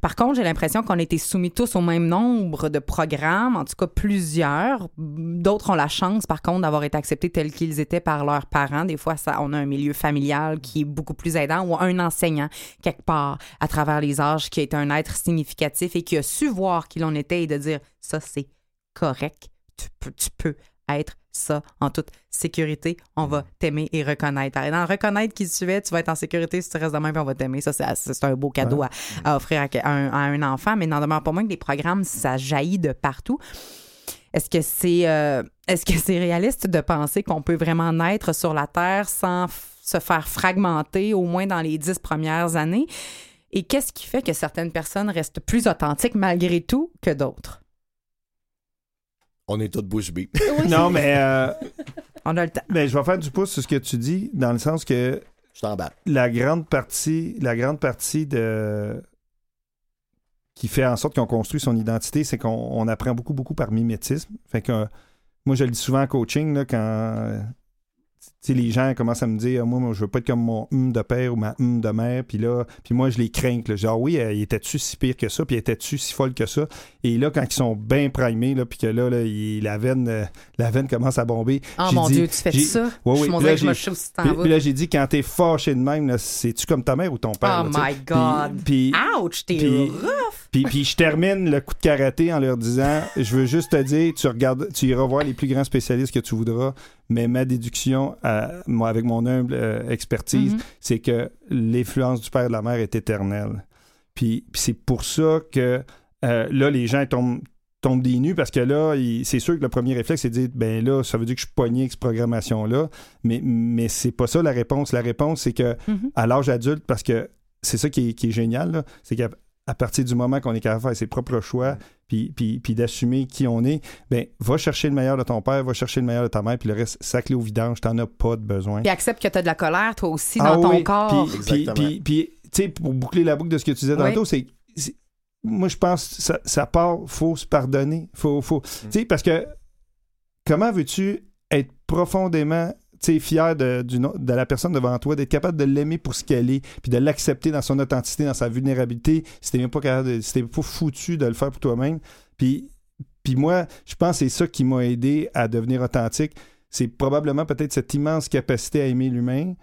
S1: Par contre, j'ai l'impression qu'on a été soumis tous au même nombre de programmes, en tout cas plusieurs. D'autres ont la chance, par contre, d'avoir été acceptés tels qu'ils étaient par leurs parents. Des fois, ça, on a un milieu familial qui est beaucoup plus aidant ou un enseignant quelque part à travers les âges qui est un être significatif et qui a su voir qui l'on était et de dire ça, c'est correct. Tu peux, tu peux être ça en toute sécurité. On va t'aimer et reconnaître. Et dans reconnaître qui tu es, tu vas être en sécurité si tu restes de même, puis on va t'aimer. Ça, c'est un beau cadeau à, à offrir à, un, à un enfant, mais n'en demeure pas moins que des programmes, ça jaillit de partout. Est-ce que c'est euh, est-ce que c'est réaliste de penser qu'on peut vraiment naître sur la Terre sans se faire fragmenter au moins dans les dix premières années? Et qu'est-ce qui fait que certaines personnes restent plus authentiques malgré tout que d'autres?
S3: On est tous bouche bée.
S4: Non, mais euh,
S1: On a le temps.
S4: ben, je vais faire du pouce sur ce que tu dis, dans le sens que
S3: Je t'emballe.
S4: la grande partie, la grande partie de qui fait en sorte qu'on construit son identité, c'est qu'on on apprend beaucoup, beaucoup par mimétisme. Fait que euh, moi, je le dis souvent en coaching, là, quand euh, sais, les gens commencent à me dire, moi, moi, je veux pas être comme mon hum de père ou ma hum de mère. Puis là, puis moi, je les crains. Là. Genre, oui, euh, il était-tu si pire que ça? Puis était-tu si folle que ça? Et là, quand ils sont bien primés, là, puis que là, là il- la, veine, euh, la veine commence à bomber.
S1: Oh mon
S4: dit-
S1: Dieu, tu fais ça?
S4: Ouais,
S1: je
S4: oui. là,
S1: que je me si
S4: Puis, là, j'ai dit, quand t'es fâché de même, c'est-tu comme ta mère ou ton père?
S1: Oh my God.
S4: Puis,
S1: Ouch, t'es rough!
S4: Puis, puis je termine le coup de karaté en leur disant Je veux juste te dire, tu regardes, tu iras voir les plus grands spécialistes que tu voudras, mais ma déduction, à- moi, avec mon humble euh, expertise,
S1: Mhm.
S4: c'est que l'influence du père et de la mère est éternelle. Puis, puis c'est pour ça que euh, là, les gens tombent, tombent des nues parce que là, c'est sûr que le premier réflexe, c'est de dire ben là, ça veut dire que je suis pogné avec cette programmation-là. Mais, mais c'est pas ça la réponse. La réponse, c'est que
S1: Mhm.
S4: à l'âge adulte, parce que c'est ça qui est, qui est génial, c'est qu'à à partir du moment qu'on est capable de faire ses propres choix, puis, puis, puis d'assumer qui on est, ben va chercher le meilleur de ton père, va chercher le meilleur de ta mère, puis le reste, sac-le au vidange, t'en as pas de besoin.
S1: Puis accepte que t'as de la colère, toi aussi,
S4: Ah
S1: dans ton corps.
S4: Puis, puis,
S3: Exactement.
S4: puis, puis, tu sais, pour boucler la boucle de ce que tu disais
S1: Oui.
S4: tantôt, c'est, c'est- Moi, je pense que ça, ça part, faut se pardonner. Faut, faut,
S3: Mm.
S4: Tu sais, parce que comment veux-tu être profondément tu sais, fier de, du no- de la personne devant toi, d'être capable de l'aimer pour ce qu'elle est, puis de l'accepter dans son authenticité, dans sa vulnérabilité, si t'es même pas capable, de- si t'es pas foutu de le faire pour toi-même. Puis, puis moi, je pense que c'est ça qui m'a aidé à devenir authentique. C'est probablement peut-être cette immense capacité à aimer l'humain.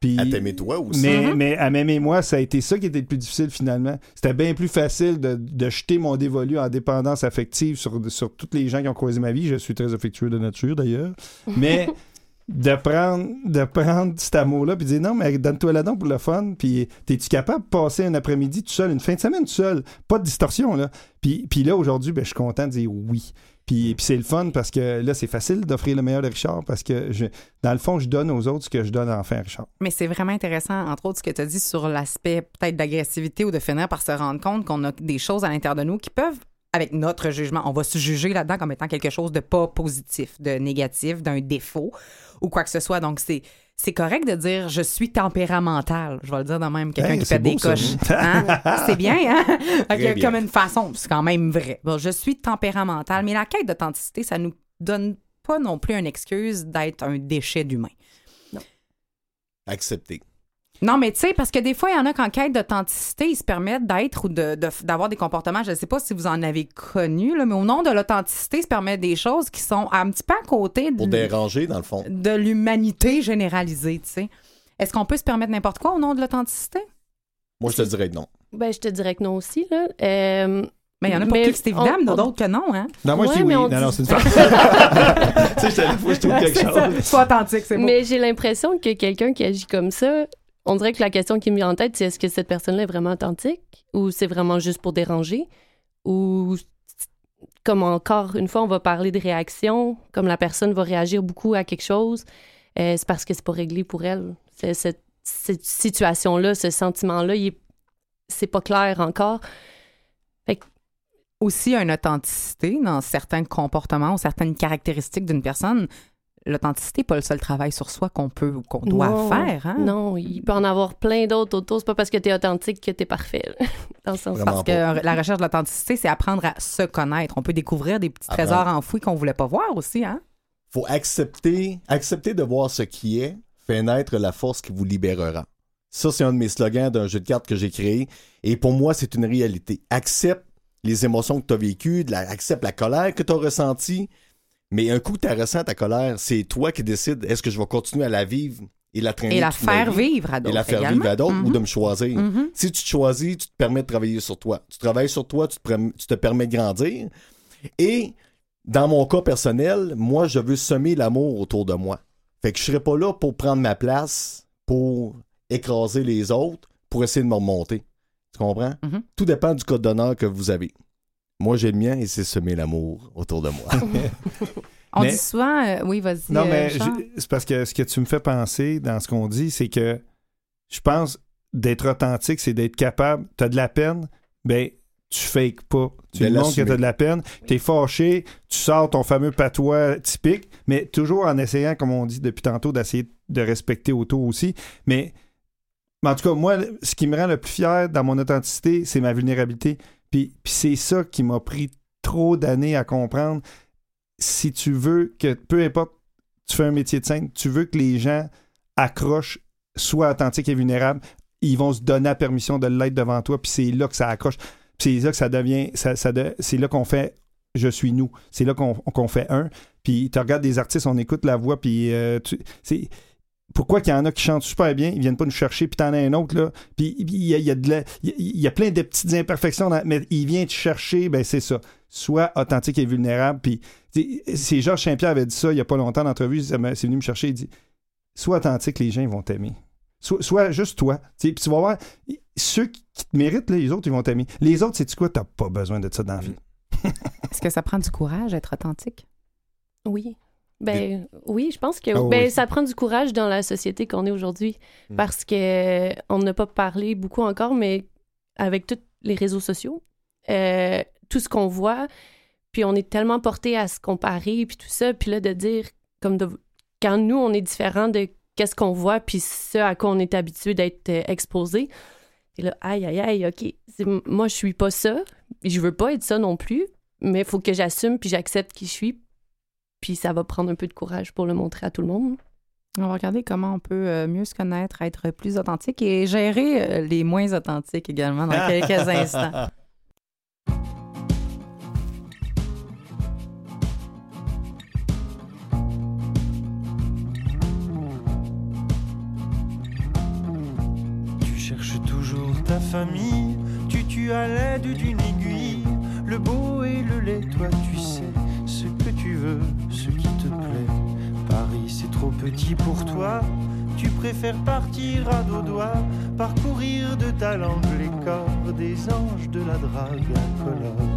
S4: Puis,
S3: À t'aimer toi aussi.
S4: mais,
S1: Mhm.
S4: mais à m'aimer moi, ça a été ça qui était le plus difficile finalement. C'était bien plus facile de, de jeter mon dévolu en dépendance affective sur, sur tous les gens qui ont croisé ma vie. Je suis très affectueux de nature d'ailleurs. Mais de prendre, de prendre cet amour-là puis dire non, mais donne-toi la don pour le fun. Puis t'es-tu capable de passer un après-midi tout seul, une fin de semaine tout seul? Pas de distorsion, là. Puis, puis là, aujourd'hui, ben, je suis content de dire oui. Puis, puis c'est le fun parce que là, c'est facile d'offrir le meilleur de Richard parce que je, dans le fond, je donne aux autres ce que je donne enfin à Richard.
S1: Mais c'est vraiment intéressant, entre autres, ce que tu as dit sur l'aspect peut-être d'agressivité ou de finir par se rendre compte qu'on a des choses à l'intérieur de nous qui peuvent, avec notre jugement, on va se juger là-dedans comme étant quelque chose de pas positif, de négatif, d'un défaut ou quoi que ce soit. Donc, c'est. C'est correct de dire je suis tempéramental. Je vais le dire de même, quelqu'un
S4: Hey,
S1: qui pète des
S4: beau, ça.
S1: coches. Hein? C'est bien, hein? Comme une façon, c'est quand même vrai. Bon, je suis tempéramental, mais la quête d'authenticité, ça nous donne pas non plus une excuse d'être un déchet d'humain.
S3: Accepter.
S1: Non, mais tu sais, parce que des fois, il y en a qu'en quête d'authenticité, ils se permettent d'être ou de- de- d'avoir des comportements, je ne sais pas si vous en avez connu, là, mais au nom de l'authenticité, ils se permettent des choses qui sont un petit peu à côté
S3: Pour
S1: de,
S3: déranger, dans le fond.
S1: de l'humanité généralisée, tu sais. Est-ce qu'on peut se permettre n'importe quoi au nom de l'authenticité?
S3: Moi, je te dirais que non.
S5: Ben, je te dirais que non aussi, là. Euh,
S1: Mais il y en a pour
S5: Mais
S1: qui c'est évident, mais d'autres que non, hein?
S4: Non, moi, je dis oui. Non, non, c'est une farce. tu sais, je trouve quelque chose.
S1: Sois authentique, c'est beau.
S5: Mais j'ai l'impression que quelqu'un qui agit comme ça, on dirait que la question qui me vient en tête, c'est est-ce que cette personne-là est vraiment authentique ou c'est vraiment juste pour déranger? Ou comme encore une fois, on va parler de réaction, comme la personne va réagir beaucoup à quelque chose, euh, c'est parce que c'est pas réglé pour elle. Cette, cette situation-là, ce sentiment-là, c'est pas clair encore.
S1: aussi une authenticité dans certains comportements ou certaines caractéristiques d'une personne. L'authenticité n'est pas le seul travail sur soi qu'on peut ou qu'on doit
S5: Non,
S1: faire. Hein?
S5: Non, il peut en avoir plein d'autres autour. C'est pas parce que t'es authentique que t'es parfait. là. Dans le sens
S3: Vraiment
S1: Parce
S3: pas.
S1: que la recherche de l'authenticité, c'est apprendre à se connaître. On peut découvrir des petits
S3: Apprendre.
S1: trésors enfouis qu'on voulait pas voir aussi. Hein?
S3: faut accepter, accepter de voir ce qui est, fait naître la force qui vous libérera. Ça, c'est un de mes slogans d'un jeu de cartes que j'ai créé. Et pour moi, c'est une réalité. Accepte les émotions que tu as vécues, la- accepte la colère que tu as ressentie. Mais un coup tu ressens ta colère, c'est toi qui décides est-ce que je vais continuer à la vivre et la traîner
S1: Et la faire vivre à d'autres.
S3: et la faire
S1: également.
S3: vivre à d'autres ou
S1: Mhm.
S3: de me choisir?
S1: Mhm.
S3: Si tu te choisis, tu te permets de travailler sur toi. Tu travailles sur toi, tu te, perm- tu te permets de grandir. Et dans mon cas personnel, moi, je veux semer l'amour autour de moi. Fait que je serai pas là pour prendre ma place, pour écraser les autres, pour essayer de me remonter. Tu comprends?
S1: Mhm.
S3: Tout dépend du code d'honneur que vous avez. Moi, j'ai le mien et c'est semer l'amour autour de moi.
S1: On
S4: Mais-
S1: dit souvent, euh, oui, vas-y.
S4: Non,
S1: euh,
S4: mais j'ai- c'est parce que ce que tu me fais penser dans ce qu'on dit, c'est que je pense d'être authentique, c'est d'être capable. Tu as de la peine, ben tu fakes pas. Tu
S3: De
S4: montres que tu as de la peine, tu es fâché, tu sors ton fameux patois typique, mais toujours en essayant, comme on dit depuis tantôt, d'essayer de respecter autour aussi. Mais, mais en tout cas, moi, ce qui me rend le plus fier dans mon authenticité, c'est ma vulnérabilité. Puis, c'est ça qui m'a pris trop d'années à comprendre. Si tu veux que, peu importe tu fais un métier de scène, tu veux que les gens accrochent, soient authentiques et vulnérables, ils vont se donner la permission de l'être devant toi, puis c'est là que ça accroche. Puis c'est là que ça devient, ça, c'est là qu'on fait je suis nous. C'est là qu'on fait un. Puis tu regardes des artistes, on écoute la voix, puis euh, tu- pourquoi qu'il y en a qui chantent super bien, ils viennent pas nous chercher, puis t'en as un autre, là, puis il y a, il y a de la- il y a- il y a plein de petites imperfections, dans- mais il vient te chercher, ben c'est ça. Sois authentique et vulnérable, puis c'est Georges Saint-Pierre avait dit ça il y a pas longtemps d'entrevue, c'est venu me chercher, il dit Sois authentique, les gens ils vont t'aimer. Sois, sois juste toi. Puis tu vas voir, ceux qui te méritent, là, les autres, ils vont t'aimer. Les autres, c'est quoi? T'as pas besoin de ça dans la vie?
S1: Est-ce que ça prend du courage d'être authentique?
S5: Oui. Ben oui, je pense que
S4: Ah oui.
S5: ben, ça prend du courage dans la société qu'on est aujourd'hui
S3: Mm.
S5: parce que euh, on n'a pas parlé beaucoup encore, mais avec tous les réseaux sociaux, euh, tout ce qu'on voit, puis on est tellement porté à se comparer puis tout ça, puis là de dire comme de, quand nous on est différent de qu'est-ce qu'on voit puis ce à quoi on est habitué d'être euh, exposé, et là aïe aïe aïe ok, moi je suis pas ça, je veux pas être ça non plus, mais il faut que j'assume puis j'accepte qui je suis puis ça va prendre un peu de courage pour le montrer à tout le monde.
S1: On va regarder comment on peut euh, mieux se connaître, être plus authentique et gérer euh, les moins authentiques également dans quelques instants.
S6: Tu cherches toujours ta famille, tu tues à l'aide d'une aiguille. Le beau et le laid, toi tu sais ce qui te plaît. Paris c'est trop petit pour toi, tu préfères partir à dos doigts, parcourir de ta langue les corps des anges de la drague incolore.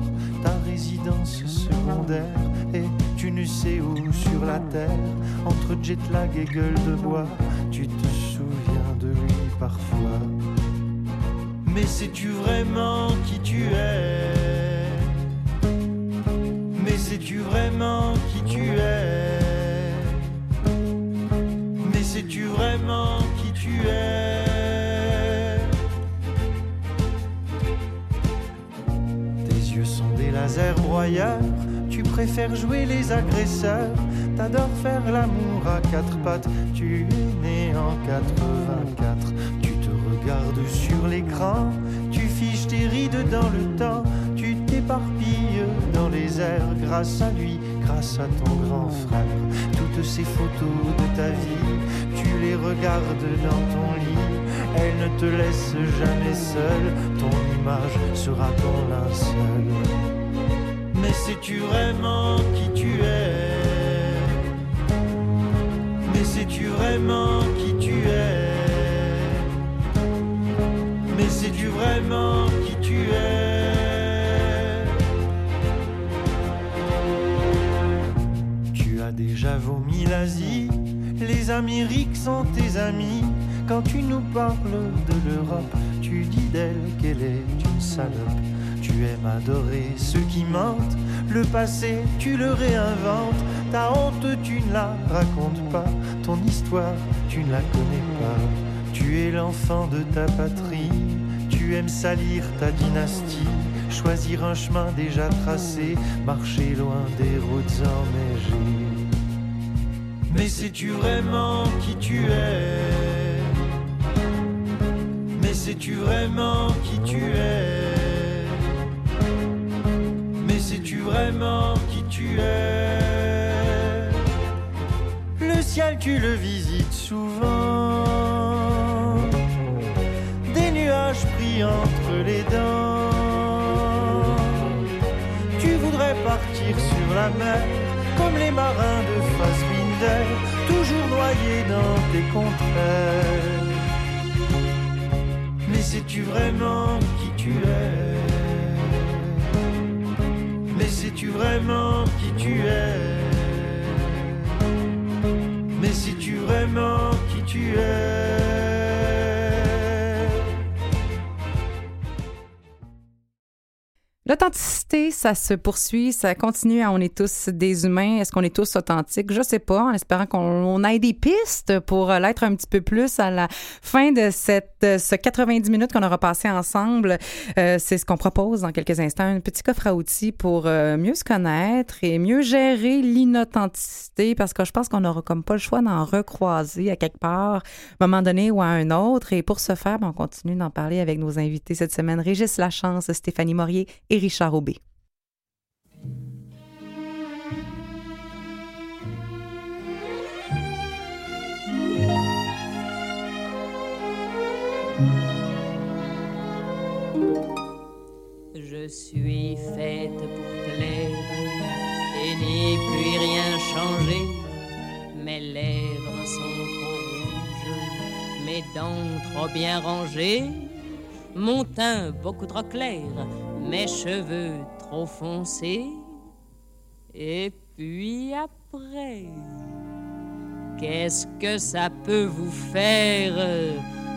S6: Ta résidence secondaire et tu ne sais où sur la terre, entre jet lag et gueule de bois, tu te souviens de lui parfois. Mais sais-tu vraiment qui tu es? Sais-tu vraiment qui tu es? Mais sais-tu vraiment qui tu es? Tes yeux sont des lasers broyeurs, tu préfères jouer les agresseurs, t'adores faire l'amour à quatre pattes, tu es né en 84, tu te regardes sur l'écran, tu fiches tes rides dans le temps, dans les airs grâce à lui, grâce à ton grand frère. Toutes ces photos de ta vie, tu les regardes dans ton lit, elles ne te laissent jamais seul, ton image sera ton linceul. Mais sais-tu vraiment qui tu es? Mais sais-tu vraiment qui tu es? Mais sais-tu vraiment l'Asie, les Amériques sont tes amis. Quand tu nous parles de l'Europe, tu dis d'elle qu'elle est une salope. Tu aimes adorer ceux qui mentent, le passé tu le réinventes. Ta honte tu ne la racontes pas, ton histoire tu ne la connais pas. Tu es l'enfant de ta patrie, tu aimes salir ta dynastie, choisir un chemin déjà tracé, marcher loin des routes enneigées. Mais sais-tu vraiment qui tu es? Mais sais-tu vraiment qui tu es? Mais sais-tu vraiment qui tu es? Le ciel tu le visites souvent. Des nuages pris entre les dents. Tu voudrais partir sur la mer comme les marins de Toujours noyés dans tes contraires. Mais sais-tu vraiment qui tu es? Mais sais-tu vraiment qui tu es? Mais sais-tu vraiment qui tu es?
S1: L'authenticité, ça se poursuit, ça continue. On est tous des humains. Est-ce qu'on est tous authentiques? Je sais pas, en espérant qu'on on ait des pistes pour euh, l'être un petit peu plus à la fin de cette, euh, ce 90 minutes qu'on aura passé ensemble. Euh, c'est ce qu'on propose dans quelques instants, un petit coffre à outils pour mieux se connaître et mieux gérer l'inauthenticité parce que je pense qu'on n'aura comme pas le choix d'en recroiser à quelque part, à un moment donné ou à un autre. Et pour ce faire, ben, on continue d'en parler avec nos invités cette semaine, Régis Lachance, Stéphanie Morier et Richard Aubé.
S7: Je suis faite pour plaire. Et n'y puis rien changer. Mes lèvres sont trop rouges, mes dents trop bien rangées, mon teint beaucoup trop clair, mes cheveux trop foncés. Et puis après, qu'est-ce que ça peut vous faire?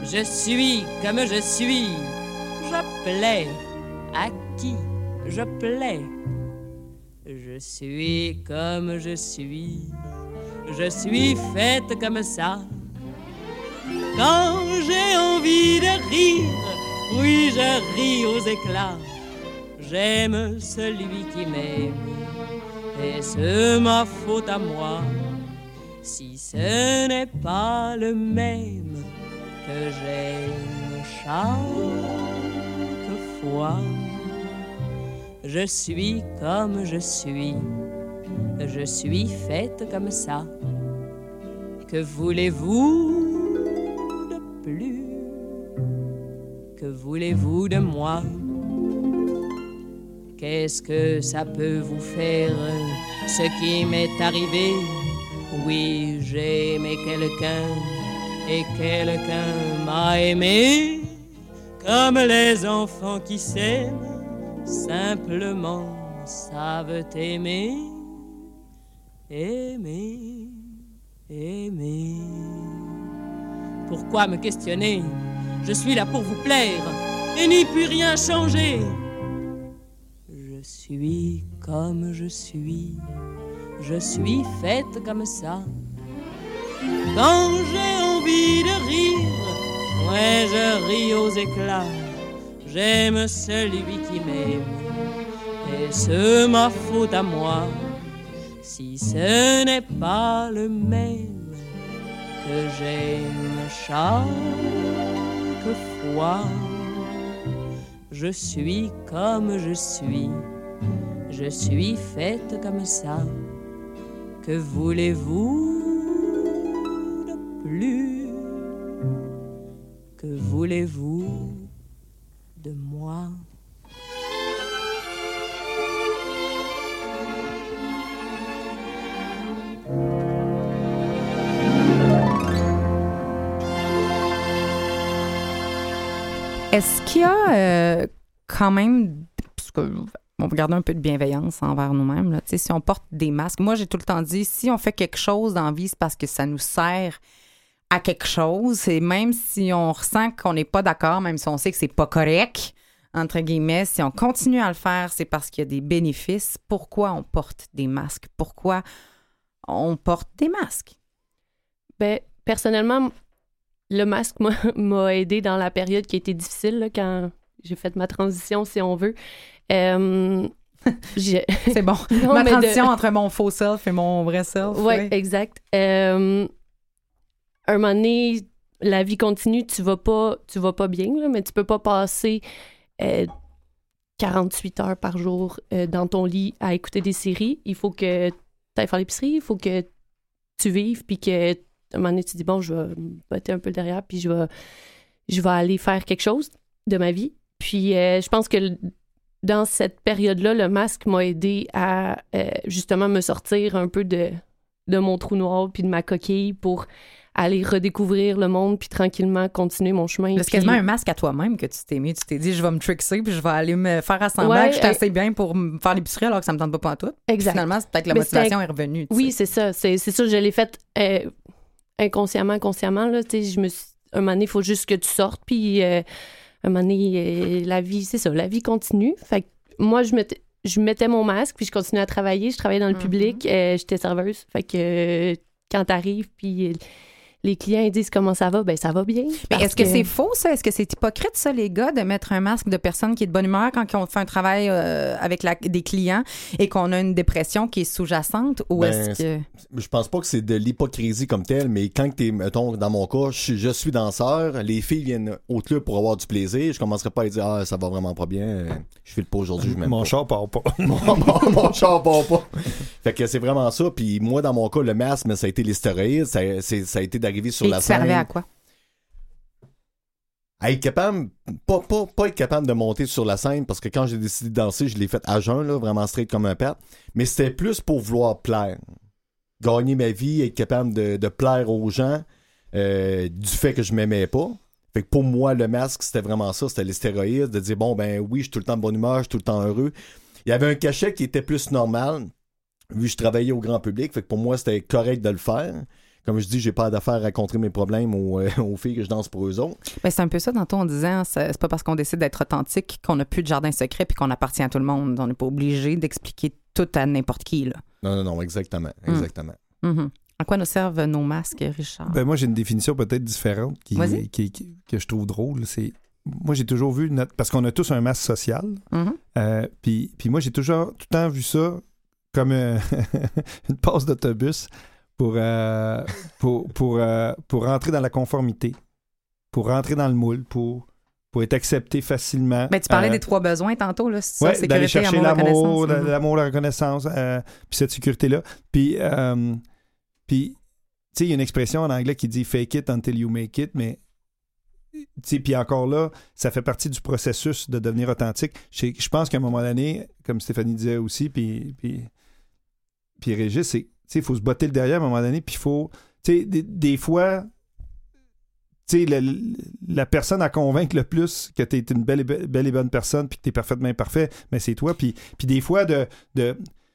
S7: Je suis comme je suis, je plais à qui je plais. Je suis comme je suis, je suis faite comme ça. Quand j'ai envie de rire, oui, je ris aux éclats. J'aime celui qui m'aime, et c'est ma faute à moi. Si ce n'est pas le même que j'aime chaque fois. Je suis comme je suis, je suis faite comme ça. Que voulez-vous de plus? Que voulez-vous de moi? Qu'est-ce que ça peut vous faire? Ce qui m'est arrivé? Oui, j'ai aimé quelqu'un et quelqu'un m'a aimé comme les enfants qui s'aiment simplement savent aimer, aimer, aimer. Pourquoi me questionner? Je suis là pour vous plaire et n'y puis rien changer. Je suis comme je suis, je suis faite comme ça. Quand j'ai envie de rire, ouais, je ris aux éclats. J'aime celui qui m'aime, et c'est ma faute à moi si ce n'est pas le même que j'aime chaque fois. Je suis comme je suis, je suis faite comme ça. Que voulez-vous de plus? Que voulez-vous
S1: Est-ce qu'il y a euh, quand même, on va garder un peu de bienveillance envers nous-mêmes, si on porte des masques, moi j'ai tout le temps dit, si on fait quelque chose dans la vie, c'est parce que ça nous sert à quelque chose, et même si on ressent qu'on n'est pas d'accord, même si on sait que c'est pas correct, entre guillemets, si on continue à le faire, c'est parce qu'il y a des bénéfices. Pourquoi on porte des masques? Pourquoi on porte des masques?
S5: Ben, personnellement, le masque m'a- m'a aidé dans la période qui a été difficile, là, quand j'ai fait ma transition, si on veut. Euh,
S1: C'est bon.
S5: Non,
S1: Ma
S5: de-
S1: transition entre mon faux self et mon vrai self.
S5: Ouais,
S1: oui.
S5: exact. Euh, un moment donné, la vie continue, tu vas pas, tu vas pas bien, là, mais tu peux pas passer euh, 48 heures par jour euh, dans ton lit à écouter des séries. Il faut que tu ailles faire l'épicerie, il faut que tu vives, puis que un moment donné, tu dis, bon, je vais botter un peu derrière, puis je vais, aller faire quelque chose de ma vie. Puis euh, je pense que dans cette période-là, le masque m'a aidé à euh, justement me sortir un peu de, de mon trou noir puis de ma coquille pour aller redécouvrir le monde puis tranquillement continuer mon chemin.
S1: C'est
S5: Puis-
S1: quasiment un masque à toi-même que tu t'es mis. Tu t'es dit, je vais me trickser puis je vais aller me faire assembler
S5: Ouais,
S1: que je suis
S5: euh,
S1: assez bien pour me faire l'épicerie alors que ça me tente pas tout.
S5: Exact.
S1: Finalement, c'est peut-être la
S5: Mais
S1: motivation est revenue.
S5: Oui, c'est ça. C'est ça, je l'ai fait euh, inconsciemment, consciemment. Là, je me suis- un moment donné, il faut juste que tu sortes. Puis, euh, un moment donné, euh, la vie, c'est ça, la vie continue. Fait que moi, je mettais, je mettais mon masque, puis je continuais à travailler. Je travaillais dans le
S1: Mhm.
S5: public. euh, J'étais serveuse. Fait que euh, quand t'arrives, puis les clients ils disent comment ça va, ben ça va bien.
S1: Mais est-ce que, c'est faux, ça? Est-ce que c'est hypocrite, ça, les gars, de mettre un masque de personne qui est de bonne humeur quand on fait un travail euh, avec la- des clients et qu'on a une dépression qui est sous-jacente? Ou
S3: Ben,
S1: est-ce que.
S3: Je pense pas que c'est de l'hypocrisie comme telle, mais quand t'es, mettons, dans mon cas, je, suis- je suis danseur, les filles viennent au club pour avoir du plaisir, je commencerai pas à dire, ah, ça va vraiment pas bien, je fais le pas aujourd'hui, je
S4: Mon
S3: pas.
S4: char part pas.
S3: mon, mon, mon char part pas. Fait que c'est vraiment ça. Puis moi, dans mon cas, le masque, mais ça a été les stéroïdes. Ça, c'est- ça a été sur
S1: Et
S3: la
S1: tu servais
S3: scène.
S1: à quoi?
S3: À être capable, pas, pas, pas être capable de monter sur la scène, parce que quand j'ai décidé de danser, je l'ai fait à jeun, là, vraiment straight comme un pet. Mais c'était plus pour vouloir plaire. Gagner ma vie, être capable de, de plaire aux gens euh, du fait que je m'aimais pas. Fait que pour moi, le masque, c'était vraiment ça, c'était les stéroïdes, de dire, bon, ben oui, je suis tout le temps de bonne humeur, je suis tout le temps heureux. Il y avait un cachet qui était plus normal, vu que je travaillais au grand public, fait que pour moi, c'était correct de le faire. Comme je dis, j'ai pas d'affaire à raconter mes problèmes aux, euh, aux filles que je danse pour eux autres.
S1: Ben, c'est un peu ça, tantôt, on disait, hein, c'est pas parce qu'on décide d'être authentique qu'on n'a plus de jardin secret puis qu'on appartient à tout le monde. On n'est pas obligé d'expliquer tout à n'importe qui, là.
S3: Non, non, non, exactement,
S1: Hmm.
S3: exactement.
S1: Mhm. À quoi nous servent nos masques, Richard?
S4: Ben, moi, j'ai une définition peut-être différente qui,
S1: Vas-y.
S4: qui- qui- que je trouve drôle. C'est moi, j'ai toujours vu notre parce qu'on a tous un masque social.
S1: Mhm.
S4: Euh, puis, puis moi, j'ai toujours tout le temps vu ça comme euh, une passe d'autobus pour, euh, pour, pour, euh, pour rentrer dans la conformité, pour rentrer dans le moule, pour, pour être accepté facilement.
S1: Ben, tu parlais
S4: Euh,
S1: des trois besoins tantôt, là. c'est ça,
S4: Ouais, d'aller chercher
S1: amour,
S4: l'amour,
S1: Mhm.
S4: l'amour, la reconnaissance, puis cette sécurité-là. Puis, puis tu sais, il y a une expression en anglais qui dit fake it until you make it, mais tu sais, puis encore là, ça fait partie du processus de devenir authentique. Je, je pense qu'à un moment donné, comme Stéphanie disait aussi, puis, puis, puis Régis, c'est, il faut se botter le derrière à un moment donné, puis il faut, des, des fois, la, la personne à convaincre le plus que tu es une belle et, be- belle et bonne personne puis que tu es parfaitement imparfait, mais c'est toi. Puis, puis des fois, de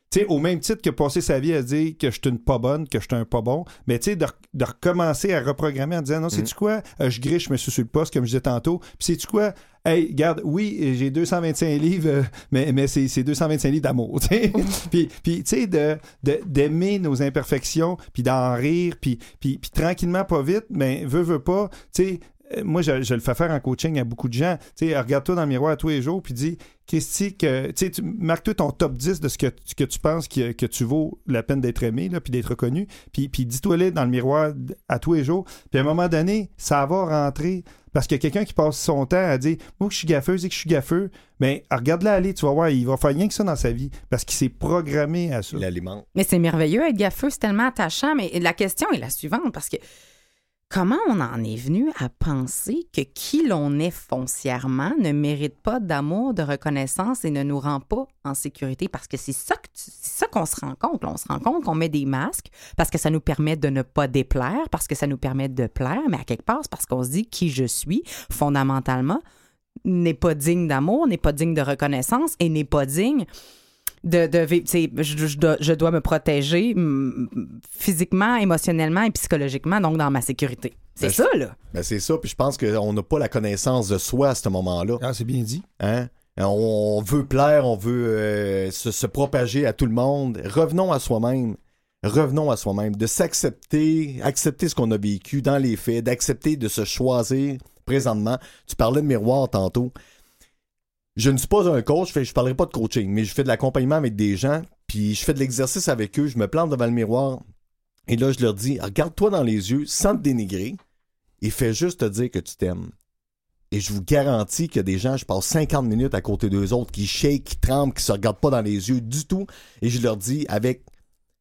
S4: tu sais, au même titre que passer sa vie à dire que je suis une pas bonne, que je suis un pas bon, mais tu sais, de, re- de recommencer à reprogrammer en disant non, sais-tu quoi, Euh, je griche, je me suis sur le poste, comme je disais tantôt. Puis sais-tu quoi, hey, regarde, oui, j'ai 225 livres, euh, mais, mais c'est c'est 225 livres d'amour, tu sais. puis, puis tu sais, de- de- d'aimer nos imperfections, puis d'en rire, puis, puis, puis tranquillement, pas vite, mais veut, veut pas, tu sais, moi, je, je le fais faire en coaching à beaucoup de gens. Tu sais, regarde-toi dans le miroir tous les jours, puis dis, Christy, que, tu sais, tu- marque-toi ton top 10 de ce que, ce que tu penses que, que tu vaux la peine d'être aimé, là, puis d'être reconnu. Puis, puis dis-toi-le dans le miroir à tous les jours. Puis à un moment donné, ça va rentrer. Parce qu'il y a quelqu'un qui passe son temps à dire, moi, que je suis gaffeuse et que je suis gaffeux, mais regarde-la aller, tu vas voir, il va faire rien que ça dans sa vie. Parce qu'il s'est programmé à ça.
S3: Il alimente.
S1: Mais c'est merveilleux être gaffeux, c'est tellement attachant. Mais la question est la suivante parce que comment on en est venu à penser que qui l'on est foncièrement ne mérite pas d'amour, de reconnaissance et ne nous rend pas en sécurité? Parce que c'est ça qu'on se rend compte. On se rend compte qu'on met des masques parce que ça nous permet de ne pas déplaire, parce que ça nous permet de plaire, mais à quelque part, parce qu'on se dit qui je suis fondamentalement n'est pas digne d'amour, n'est pas digne de reconnaissance et n'est pas digne de, de vivre. Je, je dois, je dois me protéger physiquement, émotionnellement et psychologiquement, donc dans ma sécurité. C'est
S3: Ben,
S1: ça, là.
S3: Ben, c'est ça, puis je pense qu'on n'a pas la connaissance de soi à ce moment-là.
S4: Ah, c'est bien dit.
S3: Hein? On veut plaire, on veut euh, se, se propager à tout le monde. Revenons à soi-même. Revenons à soi-même. De s'accepter, accepter ce qu'on a vécu dans les faits, d'accepter de se choisir présentement. Tu parlais de miroir tantôt. Je ne suis pas un coach, je ne parlerai pas de coaching, mais je fais de l'accompagnement avec des gens, puis je fais de l'exercice avec eux, je me plante devant le miroir, et là, je leur dis, regarde-toi dans les yeux, sans te dénigrer, et fais juste te dire que tu t'aimes. Et je vous garantis qu'il y a des gens, je passe 50 minutes à côté d'eux autres, qui shake, qui tremblent, qui se regardent pas dans les yeux du tout. Et je leur dis, avec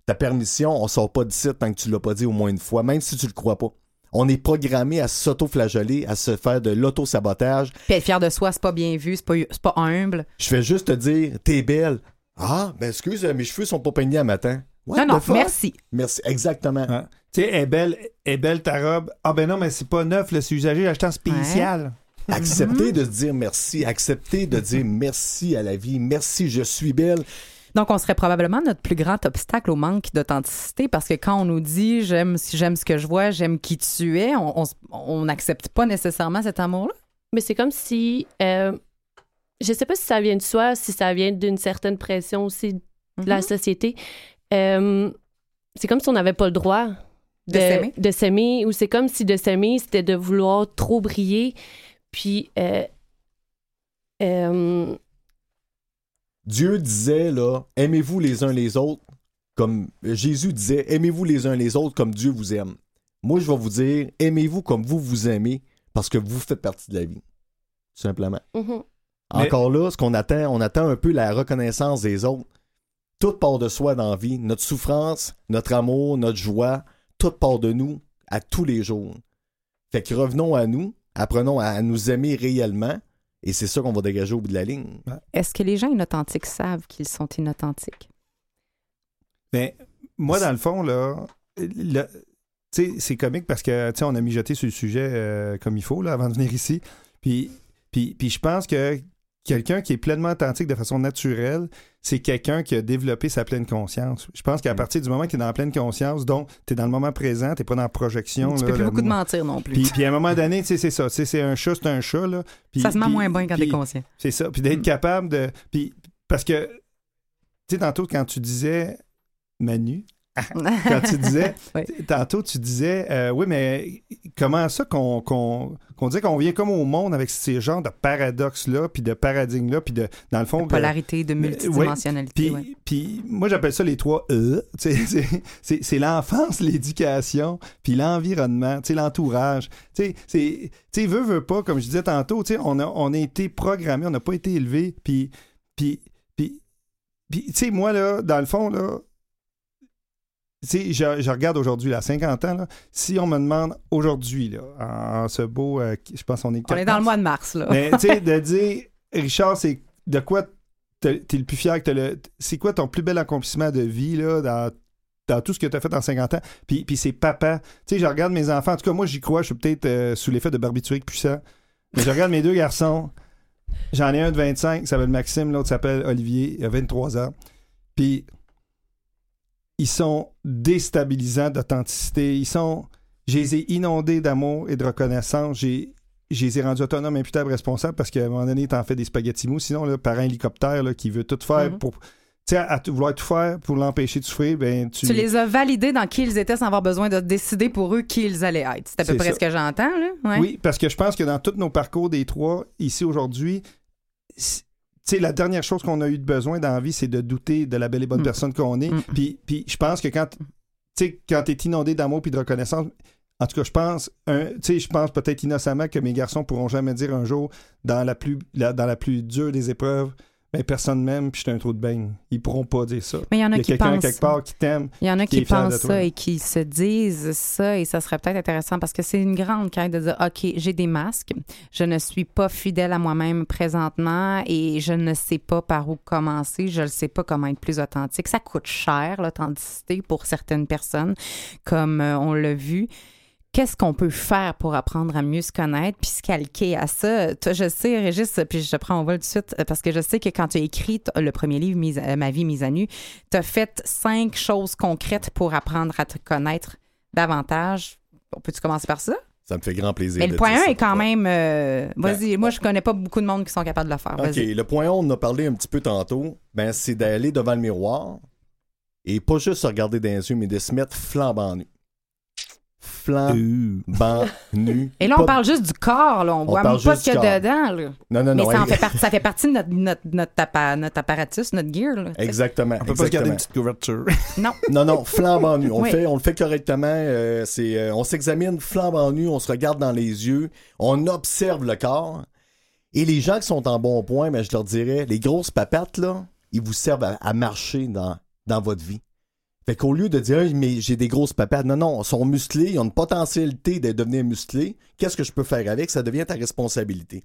S3: ta permission, on sort pas d'ici tant que tu l'as pas dit au moins une fois, même si tu le crois pas. On est programmé à s'auto-flageller, à se faire de l'auto-sabotage.
S1: Puis être fier de soi, c'est pas bien vu, c'est pas, c'est pas humble.
S3: Je fais juste te dire, t'es belle. Ah, ben excuse, mes cheveux sont pas peignés à matin. What
S1: non, non,
S3: fuck?
S1: merci.
S3: Merci, exactement.
S4: Hein? Tu sais, elle est belle, elle est belle ta robe. Ah ben non, mais c'est pas neuf, c'est usagé, acheté en spécial.
S3: Accepter de se dire merci, accepter de dire merci à la vie, merci, je suis belle.
S1: Donc, on serait probablement notre plus grand obstacle au manque d'authenticité parce que quand on nous dit j'aime j'aime ce que je vois, j'aime qui tu es, on n'accepte pas nécessairement cet amour-là?
S5: Mais c'est comme si euh, je sais pas si ça vient de soi, si ça vient d'une certaine pression aussi de la
S1: Mhm.
S5: société. Euh, c'est comme si on n'avait pas le droit
S1: De s'aimer.
S5: de s'aimer, ou c'est comme si de s'aimer, c'était de vouloir trop briller. Puis, euh, euh,
S3: Dieu disait, là, aimez-vous les uns les autres comme Jésus disait, aimez-vous les uns les autres comme Dieu vous aime. Moi, je vais vous dire, aimez-vous comme vous vous aimez parce que vous faites partie de la vie. Tout simplement.
S5: mhm.
S4: Mais-
S3: Encore là, ce qu'on attend, on attend un peu la reconnaissance des autres. Tout part de soi dans la vie. Notre souffrance, notre amour, notre joie, tout part de nous à tous les jours. Fait que revenons à nous, apprenons à nous aimer réellement, et c'est ça qu'on va dégager au bout de la ligne.
S1: Est-ce que les gens inauthentiques savent qu'ils sont inauthentiques?
S4: Mais moi, dans le fond, là, le- tu sais, c'est comique parce que, tu sais, on a mijoté sur le sujet euh, comme il faut, là, avant de venir ici. Puis, puis, puis je pense que quelqu'un qui est pleinement authentique de façon naturelle, c'est quelqu'un qui a développé sa pleine conscience. Je pense qu'à
S3: Mm.
S4: partir du moment que tu es dans la pleine conscience, donc tu es dans le moment présent, tu pas dans la projection.
S1: tu
S4: là,
S1: peux plus beaucoup de mentir non plus.
S4: Puis, puis à un moment donné, tu sais, c'est ça. Tu c'est un chat, c'est un chat. Là. Puis-
S1: ça se met
S4: puis-
S1: moins bien quand
S4: puis-
S1: t'es conscient.
S4: c'est ça. Puis d'être
S1: Mm.
S4: capable de. Puis parce que, tu sais, tantôt, quand tu disais Manu, quand tu disais,
S1: Oui.
S4: tantôt, tu disais, euh, oui, mais comment ça qu'on qu'on qu'on dit qu'on vient comme au monde avec ces genres de paradoxes-là, puis de paradigmes-là, puis de, dans le fond, de-
S1: Polarité, de multidimensionnalité.
S4: puis, moi, j'appelle ça les trois E. C'est- l'enfance, l'éducation, puis l'environnement, l'entourage. Tu sais, veut, veut pas, comme je disais tantôt, tu sais, on a, on a été programmé, on n'a pas été élevé, puis, puis, puis, tu sais, moi, là, dans le fond, là, sais, je, je regarde aujourd'hui, là, 50 ans, là, si on me demande aujourd'hui, là, en, en ce beau, euh, je pense qu'on est...
S1: On est dans le mois de mars, là.
S4: Mais tu sais, de dire, Richard, c'est de quoi t'es le plus fier que le. C'est quoi ton plus bel accomplissement de vie, là, dans, dans tout ce que t'as fait en 50 ans? Puis, puis c'est papa. Tu sais, je regarde mes enfants. En tout cas, moi, j'y crois. Je suis peut-être euh, sous l'effet de barbiturique puissant. Mais je regarde mes deux garçons. J'en ai un de 25, qui s'appelle Maxime, l'autre s'appelle Olivier, il a 23 ans. Puis, ils sont déstabilisants d'authenticité. Ils sont. Je les ai inondés d'amour et de reconnaissance. J'ai je les ai rendus autonomes, imputables, responsables parce qu'à un moment donné, t'en fais des spaghettis mous. Sinon, là, par un hélicoptère là, qui veut tout faire
S1: Mhm.
S4: pour. Tu sais, à, vouloir tout faire pour l'empêcher de souffrir, ben tu.
S1: Tu les as validés dans qui ils étaient sans avoir besoin de décider pour eux qui ils allaient être. C'est à peu près
S4: ça.
S1: ce que j'entends, là. Ouais.
S4: Oui, parce que je pense que dans tous nos parcours des trois, ici aujourd'hui, sais, la dernière chose qu'on a eu de besoin dans la vie, c'est de douter de la belle et bonne
S1: Mm.
S4: personne qu'on est.
S1: Mm.
S4: Puis, puis je pense que quand tu sais, quand t'es inondé d'amour puis de reconnaissance, en tout cas, je pense, un- tu sais, je pense peut-être innocemment que mes garçons pourront jamais dire un jour, dans la plus, la- dans la plus dure des épreuves, ben personne m'aime puis je suis un trou de bain. Ils pourront pas dire ça.
S1: Mais il y en a
S4: Il y a
S1: qui
S4: quelqu'un
S1: pensent.
S4: quelque part qui t'aime.
S1: Il y en a
S4: qui
S1: qui pensent ça et qui se disent ça et ça serait peut-être intéressant parce que c'est une grande quête de dire OK, j'ai des masques, je ne suis pas fidèle à moi-même présentement et je ne sais pas par où commencer, je ne sais pas comment être plus authentique. Ça coûte cher l'authenticité pour certaines personnes comme euh, on l'a vu. Qu'est-ce qu'on peut faire pour apprendre à mieux se connaître puis se calquer à ça? Toi, je sais, Régis, puis je te prends au vol tout de suite parce que je sais que quand tu as écrit le premier livre, Mise- euh, Ma vie mise à nu, tu as fait cinq choses concrètes pour apprendre à te connaître davantage. On peut-tu commencer par ça?
S3: Ça me fait grand plaisir.
S1: Mais le point
S3: dire
S1: 1
S3: ça.
S1: est quand même. euh, Vas-y,
S3: Ben,
S1: moi, je connais pas beaucoup de monde qui sont capables de le faire.
S3: OK,
S1: Vas-y.
S3: le point 1, on en a parlé un petit peu tantôt. Ben, c'est d'aller devant le miroir et pas juste se regarder dans les yeux, mais de se mettre flambant nu. Flambant nu.
S1: Et là, on
S3: Pas-
S1: parle juste du corps, là. On, voit
S3: parle
S1: même pas
S3: juste
S1: ce qu'il y
S3: du
S1: a
S3: corps.
S1: dedans, là.
S3: Non, non,
S1: Mais
S3: non.
S1: ça, en fait partie, ça fait partie de notre, notre, notre, appa- notre apparatus, notre gear, là.
S3: Exactement.
S4: On peut pas se garder une petite couverture.
S1: Non.
S3: Non, non, flambant nu. On,
S1: Oui.
S3: le fait, on le fait correctement. euh, c'est, euh, on s'examine flambant nu, on se regarde dans les yeux, on observe le corps. Et les gens qui sont en bon point, ben, je leur dirais, les grosses papates, là, ils vous servent à, à marcher dans, dans votre vie. Fait qu'au lieu de dire, mais j'ai des grosses papates, non, non, ils sont musclés, ils ont une potentialité de devenir musclés. Qu'est-ce que je peux faire avec? Ça devient ta responsabilité.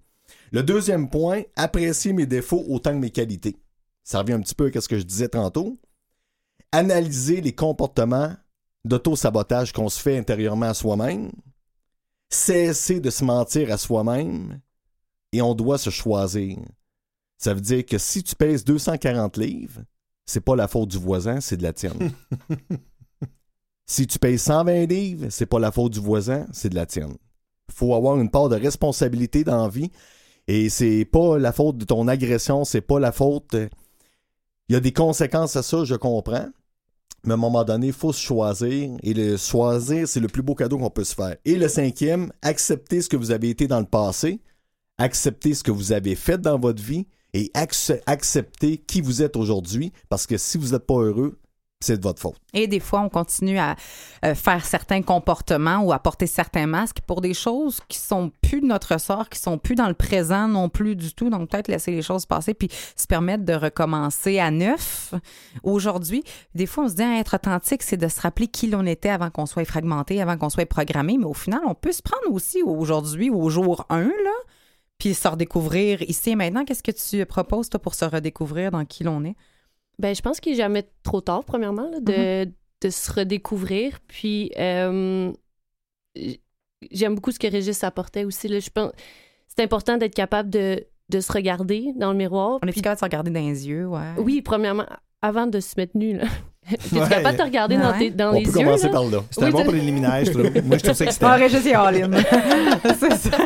S3: Le deuxième point, apprécier mes défauts autant que mes qualités. Ça revient un petit peu à ce que je disais tantôt analyser les comportements d'auto-sabotage qu'on se fait intérieurement à soi-même, cesser de se mentir à soi-même, et on doit se choisir. Ça veut dire que si tu pèses 240 livres, c'est pas la faute du voisin, c'est de la tienne. si tu pèses 120 livres, c'est pas la faute du voisin, c'est de la tienne. faut avoir une part de responsabilité dans la vie Et c'est pas la faute de ton agression, c'est pas la faute. euh, Il y a des conséquences à ça, je comprends. Mais à un moment donné, il faut se choisir. Et le choisir, c'est le plus beau cadeau qu'on peut se faire. Et le cinquième, accepter ce que vous avez été dans le passé, accepter ce que vous avez fait dans votre vie et acce- accepter qui vous êtes aujourd'hui. Parce que si vous n'êtes pas heureux, c'est de votre faute.
S1: Et des fois, on continue à euh, faire certains comportements ou à porter certains masques pour des choses qui sont plus de notre sort, qui sont plus dans le présent non plus du tout. Donc, peut-être laisser les choses passer puis se permettre de recommencer à neuf aujourd'hui. Des fois, on se dit, ah, être authentique, c'est de se rappeler qui l'on était avant qu'on soit fragmenté, avant qu'on soit programmé. Mais au final, on peut se prendre aussi aujourd'hui, au jour 1, là, puis se redécouvrir ici et maintenant. Qu'est-ce que tu proposes, toi, pour se redécouvrir? Dans qui l'on est?
S5: Ben, je pense qu'il n'est jamais trop tard, premièrement, là, de, de se redécouvrir. Puis, euh, j'aime beaucoup ce que Régis apportait aussi. Là. Je pense c'est important d'être capable de, de se regarder dans le miroir.
S1: On est
S5: puis-
S1: capable de se regarder dans les yeux, ouais.
S5: Oui, premièrement, avant de se mettre nu. Là. Es-tu
S4: Ouais.
S5: capable de te regarder dans, tes- dans
S3: On
S5: les
S3: peut
S5: yeux?
S3: commencer
S5: là?
S3: par là.
S4: C'est un
S5: Oui,
S4: bon je trouve. Moi, je trouve ça
S1: Ah,
S4: excitant.
S1: Régis et All-in. c'est ça.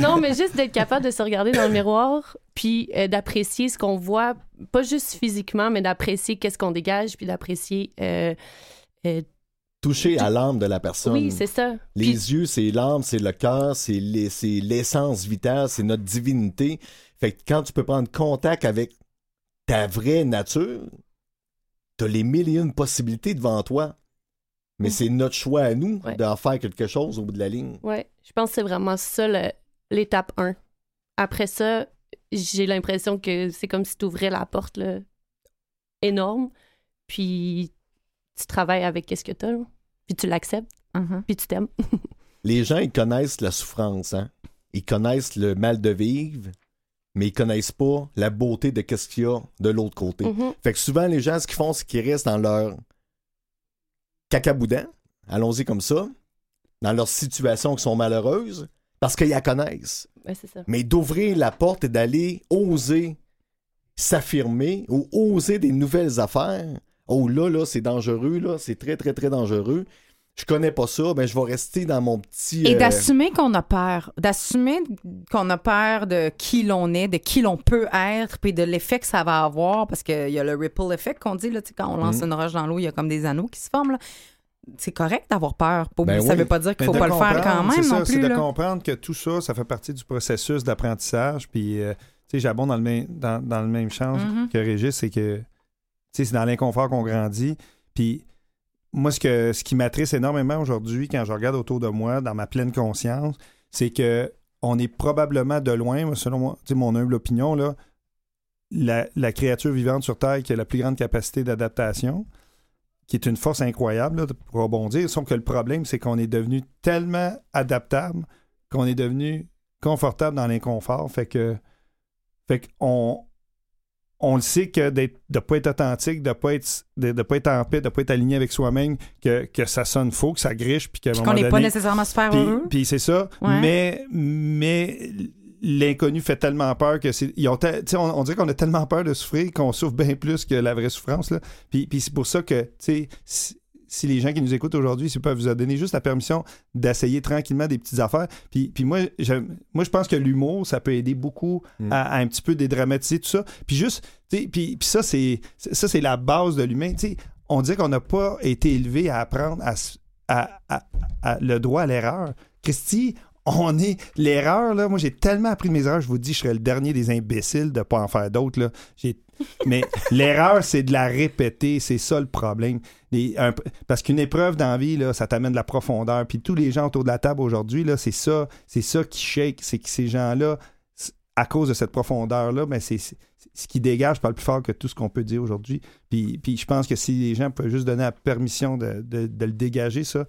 S5: non, mais juste d'être capable de se regarder dans le miroir, puis euh, d'apprécier ce qu'on voit, pas juste physiquement, mais d'apprécier qu'est-ce qu'on dégage, puis d'apprécier. euh, euh,
S3: Toucher à l'âme de la personne.
S5: oui, c'est ça.
S3: Les
S5: Puis-
S3: yeux, c'est l'âme, c'est le cœur, c'est les- c'est l'essence vitale, c'est notre divinité. Fait que quand tu peux prendre contact avec ta vraie nature, t'as les mille et une possibilités devant toi. Mais c'est notre choix à nous
S5: Ouais.
S3: d'en faire quelque chose au bout de la ligne.
S5: Ouais, je pense que c'est vraiment ça l'étape 1. Après ça, j'ai l'impression que c'est comme si tu ouvrais la porte là, énorme, puis tu travailles avec qu'est-ce que tu as, puis tu l'acceptes,
S1: Mhm.
S5: puis tu t'aimes.
S3: Les gens, ils connaissent la souffrance, hein? Ils connaissent le mal de vivre, mais ils connaissent pas la beauté de qu'est-ce qu'il y a de l'autre côté.
S5: Mhm.
S3: Fait que souvent, les gens, ce qu'ils font, c'est qu'ils restent dans leur cacaboudin, allons-y comme ça, dans leurs situations qui sont malheureuses, parce qu'ils la connaissent.
S5: Ouais, c'est ça.
S3: Mais d'ouvrir la porte et d'aller oser s'affirmer ou oser des nouvelles affaires, oh là, là, c'est dangereux, là, c'est très, très, très dangereux. Je connais pas ça, ben je vais rester dans mon petit...
S1: Et
S3: euh,
S1: d'assumer qu'on a peur, d'assumer qu'on a peur de qui l'on est, de qui l'on peut être, puis de l'effet que ça va avoir, parce qu'il y a le ripple effect qu'on dit, là, tu sais, quand on lance
S3: Mhm.
S1: une roche dans l'eau, il y a comme des anneaux qui se forment. là. C'est correct d'avoir peur.
S3: Ben
S1: ça
S3: oui.
S1: veut pas dire qu'il
S4: Mais
S1: faut
S4: de
S1: pas le faire quand
S4: comprendre,
S1: même
S4: c'est
S1: non
S4: ça,
S1: plus.
S4: C'est de
S1: là.
S4: comprendre que tout ça, ça fait partie du processus d'apprentissage. Puis, euh, tu sais, j'abonde dans le même, dans, dans le même champ
S1: Mhm.
S4: que Régis, c'est que, c'est dans l'inconfort qu'on grandit. Puis, moi, ce, qui m'attriste énormément aujourd'hui, quand je regarde autour de moi, dans ma pleine conscience, c'est que on est probablement de loin, selon mon humble opinion, la créature vivante sur Terre qui a la plus grande capacité d'adaptation, qui est une force incroyable là, pour rebondir. Sauf que le problème, c'est qu'on est devenu tellement adaptable qu'on est devenu confortable dans l'inconfort. Fait que, fait qu'on on le sait que d'être, de ne pas être authentique, de ne pas être, de, de pas être en paix, de ne pas être aligné avec soi-même, que, que ça sonne faux, que ça griche, puis
S1: qu'on n'est pas nécessairement super
S4: puis,
S1: heureux.
S4: puis c'est ça.
S1: Ouais.
S4: Mais, mais l'inconnu fait tellement peur que c'est. Ils ont on, on dirait qu'on a tellement peur de souffrir qu'on souffre bien plus que la vraie souffrance. Là. Puis, puis c'est pour ça que, tu sais, si, les gens qui nous écoutent aujourd'hui, peuvent vous donner juste la permission d'essayer tranquillement des petites affaires. Puis, puis moi, j'aime- moi, je pense que l'humour, ça peut aider beaucoup
S3: Mm.
S4: à, à un petit peu dédramatiser tout ça. Puis juste, tu sais, puis, puis ça, c'est ça, c'est la base de l'humain. On dirait qu'on n'a pas été élevé à apprendre à, s- à- à- à- le droit à l'erreur. Christy, on est l'erreur là. Moi, j'ai tellement appris de mes erreurs. Je vous dis, je serais le dernier des imbéciles de pas en faire d'autres là. Mais l'erreur, c'est de la répéter. C'est ça le problème. Les- un- parce qu'une épreuve dans la vie, là, ça t'amène de la profondeur. Puis tous les gens autour de la table aujourd'hui, là, c'est ça, c'est ça qui shake. C'est que ces gens-là, c- à cause de cette profondeur-là, ben, c'est c'est- ce qui dégage parle plus fort que tout ce qu'on peut dire aujourd'hui. Puis, puis je pense que si les gens peuvent juste donner la permission de, de- de le dégager, ça,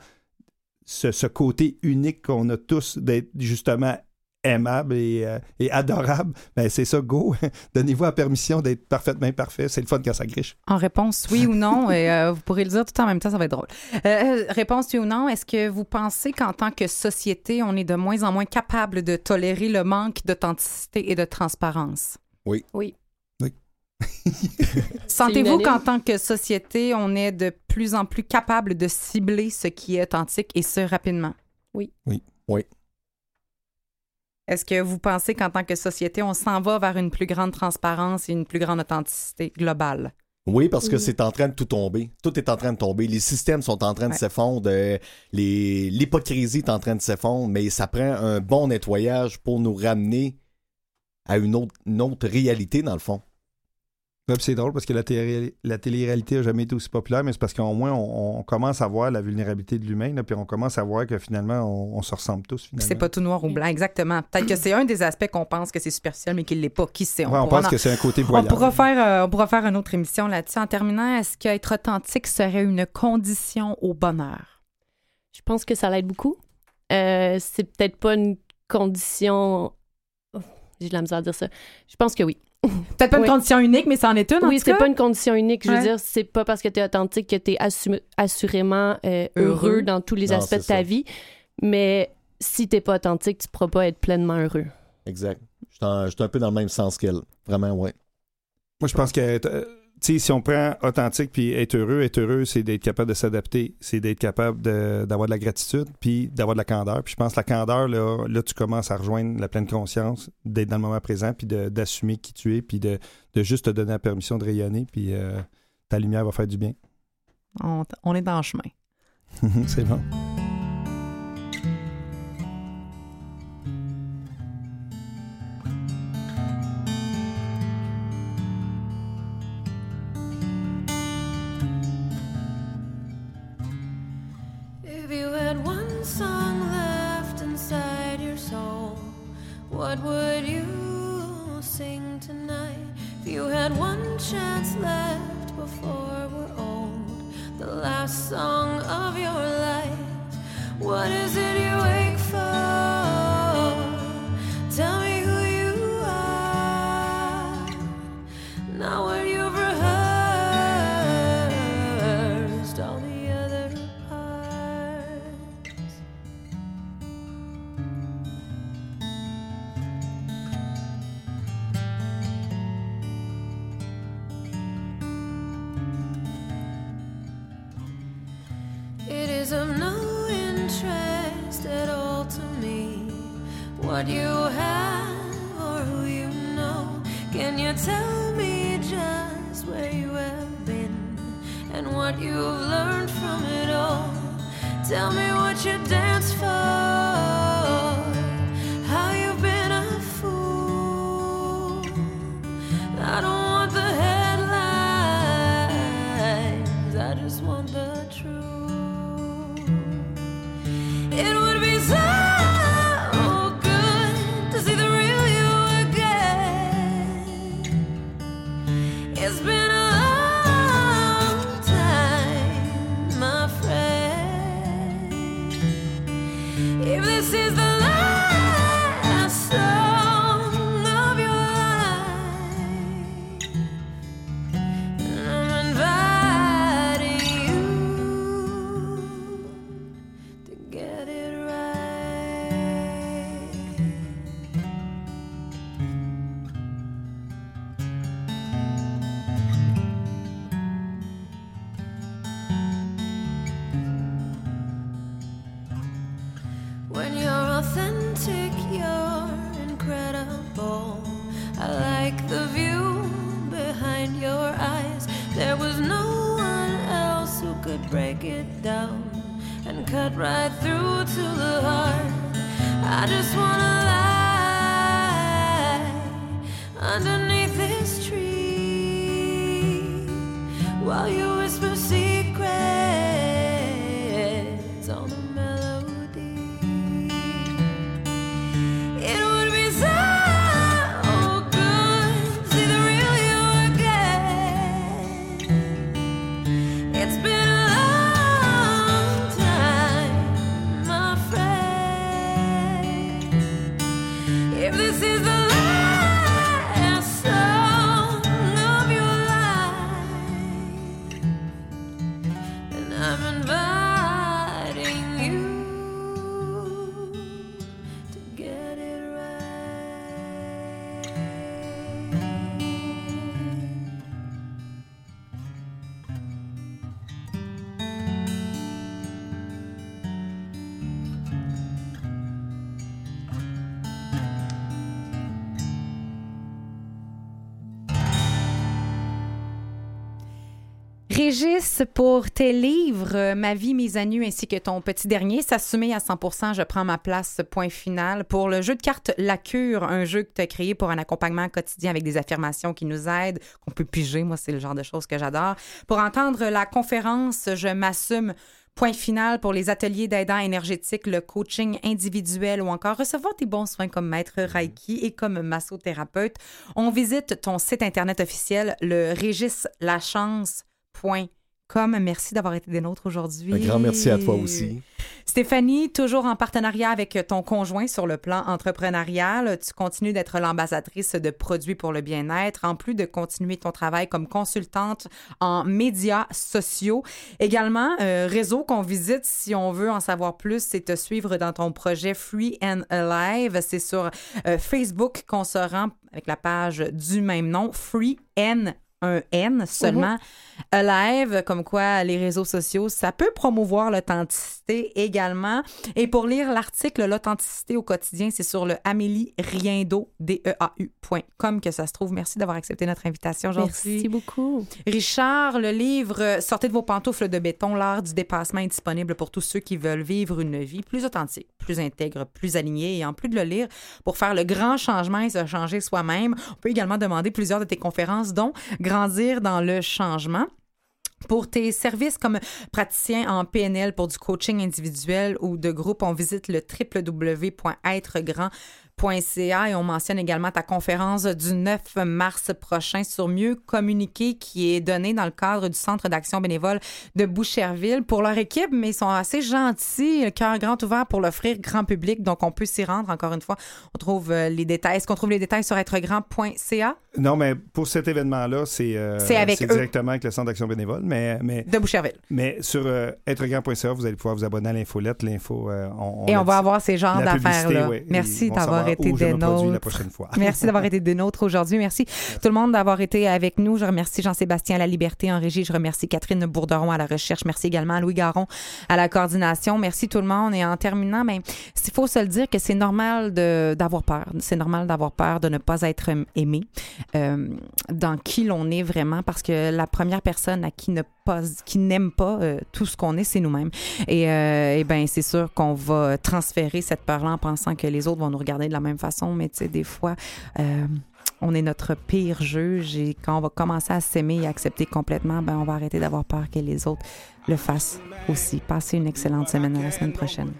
S4: ce, ce côté unique qu'on a tous d'être justement aimable et, euh, et adorable, ben c'est ça, go. Donnez-vous la permission d'être parfaitement parfait. C'est le fun quand ça griche.
S1: En réponse oui ou non, et euh, vous pourrez le dire tout en même temps, ça va être drôle. Euh, réponse oui ou non, est-ce que vous pensez qu'en tant que société, on est de moins en moins capable de tolérer le manque d'authenticité et de transparence?
S3: Oui.
S5: Oui.
S1: Sentez-vous qu'en tant que société, on est de plus en plus capable de cibler ce qui est authentique et ce rapidement?
S5: Oui.
S3: Oui.
S1: Est-ce que vous pensez qu'en tant que société, on s'en va vers une plus grande transparence et une plus grande authenticité globale?
S3: Oui, parce que
S5: Oui.
S3: c'est en train de tout tomber. Tout est en train de tomber. Les systèmes sont en train de
S1: Ouais.
S3: s'effondrer. les- L'hypocrisie est en train de s'effondrer, mais ça prend un bon nettoyage pour nous ramener à une autre, une autre réalité, dans le fond.
S4: C'est drôle parce que la, télé- la télé-réalité n'a jamais été aussi populaire, mais c'est parce qu'au moins, on, on commence à voir la vulnérabilité de l'humain, puis on commence à voir que finalement, on, on se ressemble tous. Finalement.
S1: C'est pas tout noir ou blanc, exactement. Peut-être que c'est un des aspects qu'on pense que c'est superficiel, mais qu'il l'est pas. Qui sait?
S4: Ouais, on pense
S1: en-
S4: que c'est un côté
S1: on
S4: voyant.
S1: pourra, faire, euh, on pourra faire une autre émission là-dessus. En terminant, est-ce qu'être authentique serait une condition au bonheur?
S5: Je pense que ça l'aide beaucoup. Euh, c'est peut-être pas une condition. Oh, J'ai de la misère à dire ça. Je pense que oui.
S1: Peut-être pas
S5: Oui.
S1: une condition unique, mais c'en est une,
S5: oui, c'est pas une condition unique. Je veux
S1: Ouais.
S5: dire, c'est pas parce que tu es authentique que tu es assurément euh,
S1: Heureux.
S5: heureux dans tous les
S3: Non,
S5: aspects de ta
S3: ça.
S5: vie. Mais si t'es pas authentique, tu pourras pas être pleinement heureux.
S3: Exact. Je suis un peu dans le même sens qu'elle. Vraiment, ouais.
S4: Moi, je pense que, euh, sais, si on prend authentique puis être heureux, être heureux, c'est d'être capable de s'adapter, c'est d'être capable d'avoir de, la gratitude puis d'avoir de la candeur. Puis je pense que la candeur, là, là, tu commences à rejoindre la pleine conscience, d'être dans le moment présent puis d'assumer qui tu es puis de, de juste te donner la permission de rayonner puis euh, ta lumière va faire du bien.
S1: On, on est dans le chemin.
S4: c'est bon.
S7: Song left inside your soul, what would you sing tonight? If you had one chance left before we're old, the last song of your life, what is it you wake for? What you have or who you know. Can you tell me just where you have been and what you've learned from it all? Tell me what you dance for,
S1: Régis, pour tes livres, euh, Ma vie mise à nu ainsi que ton petit dernier, s'assumer à 100 je prends ma place, point final. Pour le jeu de cartes La Cure, un jeu que tu as créé pour un accompagnement quotidien avec des affirmations qui nous aident, qu'on peut piger, moi c'est le genre de choses que j'adore. Pour entendre la conférence Je m'assume, Point final pour les ateliers d'aidants énergétiques, le coaching individuel ou encore recevoir tes bons soins comme maître Reiki et comme massothérapeute. On visite ton site internet officiel, le régislachance.com. Merci d'avoir été des nôtres aujourd'hui.
S3: Un grand merci à toi aussi.
S1: Stéphanie, toujours en partenariat avec ton conjoint sur le plan entrepreneurial, tu continues d'être l'ambassadrice de produits pour le bien-être, en plus de continuer ton travail comme consultante en médias sociaux. Également, euh, réseau qu'on visite si on veut en savoir plus, c'est te suivre dans ton projet Free and Alive. C'est sur euh, Facebook qu'on se rend avec la page du même nom, Free and un N seulement. Alive, comme quoi les réseaux sociaux, ça peut promouvoir l'authenticité également. Et pour lire l'article L'authenticité au quotidien, c'est sur le amélieriendo.com que ça se trouve. Merci d'avoir accepté notre invitation aujourd'hui.
S5: Merci beaucoup.
S1: Richard, le livre Sortez de vos pantoufles de béton, l'art du dépassement est disponible pour tous ceux qui veulent vivre une vie plus authentique, plus intègre, plus alignée. Et en plus de le lire, pour faire le grand changement et se changer soi-même, on peut également demander plusieurs de tes conférences, dont Grandir dans le changement. Pour tes services comme praticien en PNL pour du coaching individuel ou de groupe, on visite le et on mentionne également ta conférence du 9 mars prochain sur mieux communiquer qui est donnée dans le cadre du Centre d'action bénévole de Boucherville pour leur équipe, mais ils sont assez gentils, cœur grand ouvert pour l'offrir grand public, donc on peut s'y rendre encore une fois. On trouve euh, les détails. Est-ce qu'on trouve les détails sur êtregrand.ca?
S4: Non, mais pour cet événement-là, c'est euh, directement avec le Centre d'action bénévole. Mais, mais,
S1: De Boucherville.
S4: mais sur euh, êtregrand.ca, vous allez pouvoir vous abonner à l'infolette. L'info, euh, on,
S1: Et on va avoir ces genres d'affaires-là. Merci
S4: vont
S1: d'avoir été des
S4: la prochaine fois.
S1: Merci d'avoir été des nôtres aujourd'hui. Merci tout le monde d'avoir été avec nous. Je remercie Jean-Sébastien à la Liberté en régie. Je remercie Catherine Bourderon à la recherche. Merci également à Louis Garon à la coordination. Merci tout le monde. Et en terminant, ben, il faut se le dire que c'est normal d'avoir peur. C'est normal d'avoir peur de ne pas être aimé euh, dans qui l'on est vraiment parce que la première personne à qui ne pas, qui n'aime pas euh, tout ce qu'on est, c'est nous-mêmes. Et, euh, ben, c'est sûr qu'on va transférer cette peur-là en pensant que les autres vont nous regarder de la même façon. Mais tu sais, des fois, euh, on est notre pire juge et quand on va commencer à s'aimer et accepter complètement, ben, on va arrêter d'avoir peur que les autres le fassent aussi. Passez une excellente semaine à la semaine prochaine.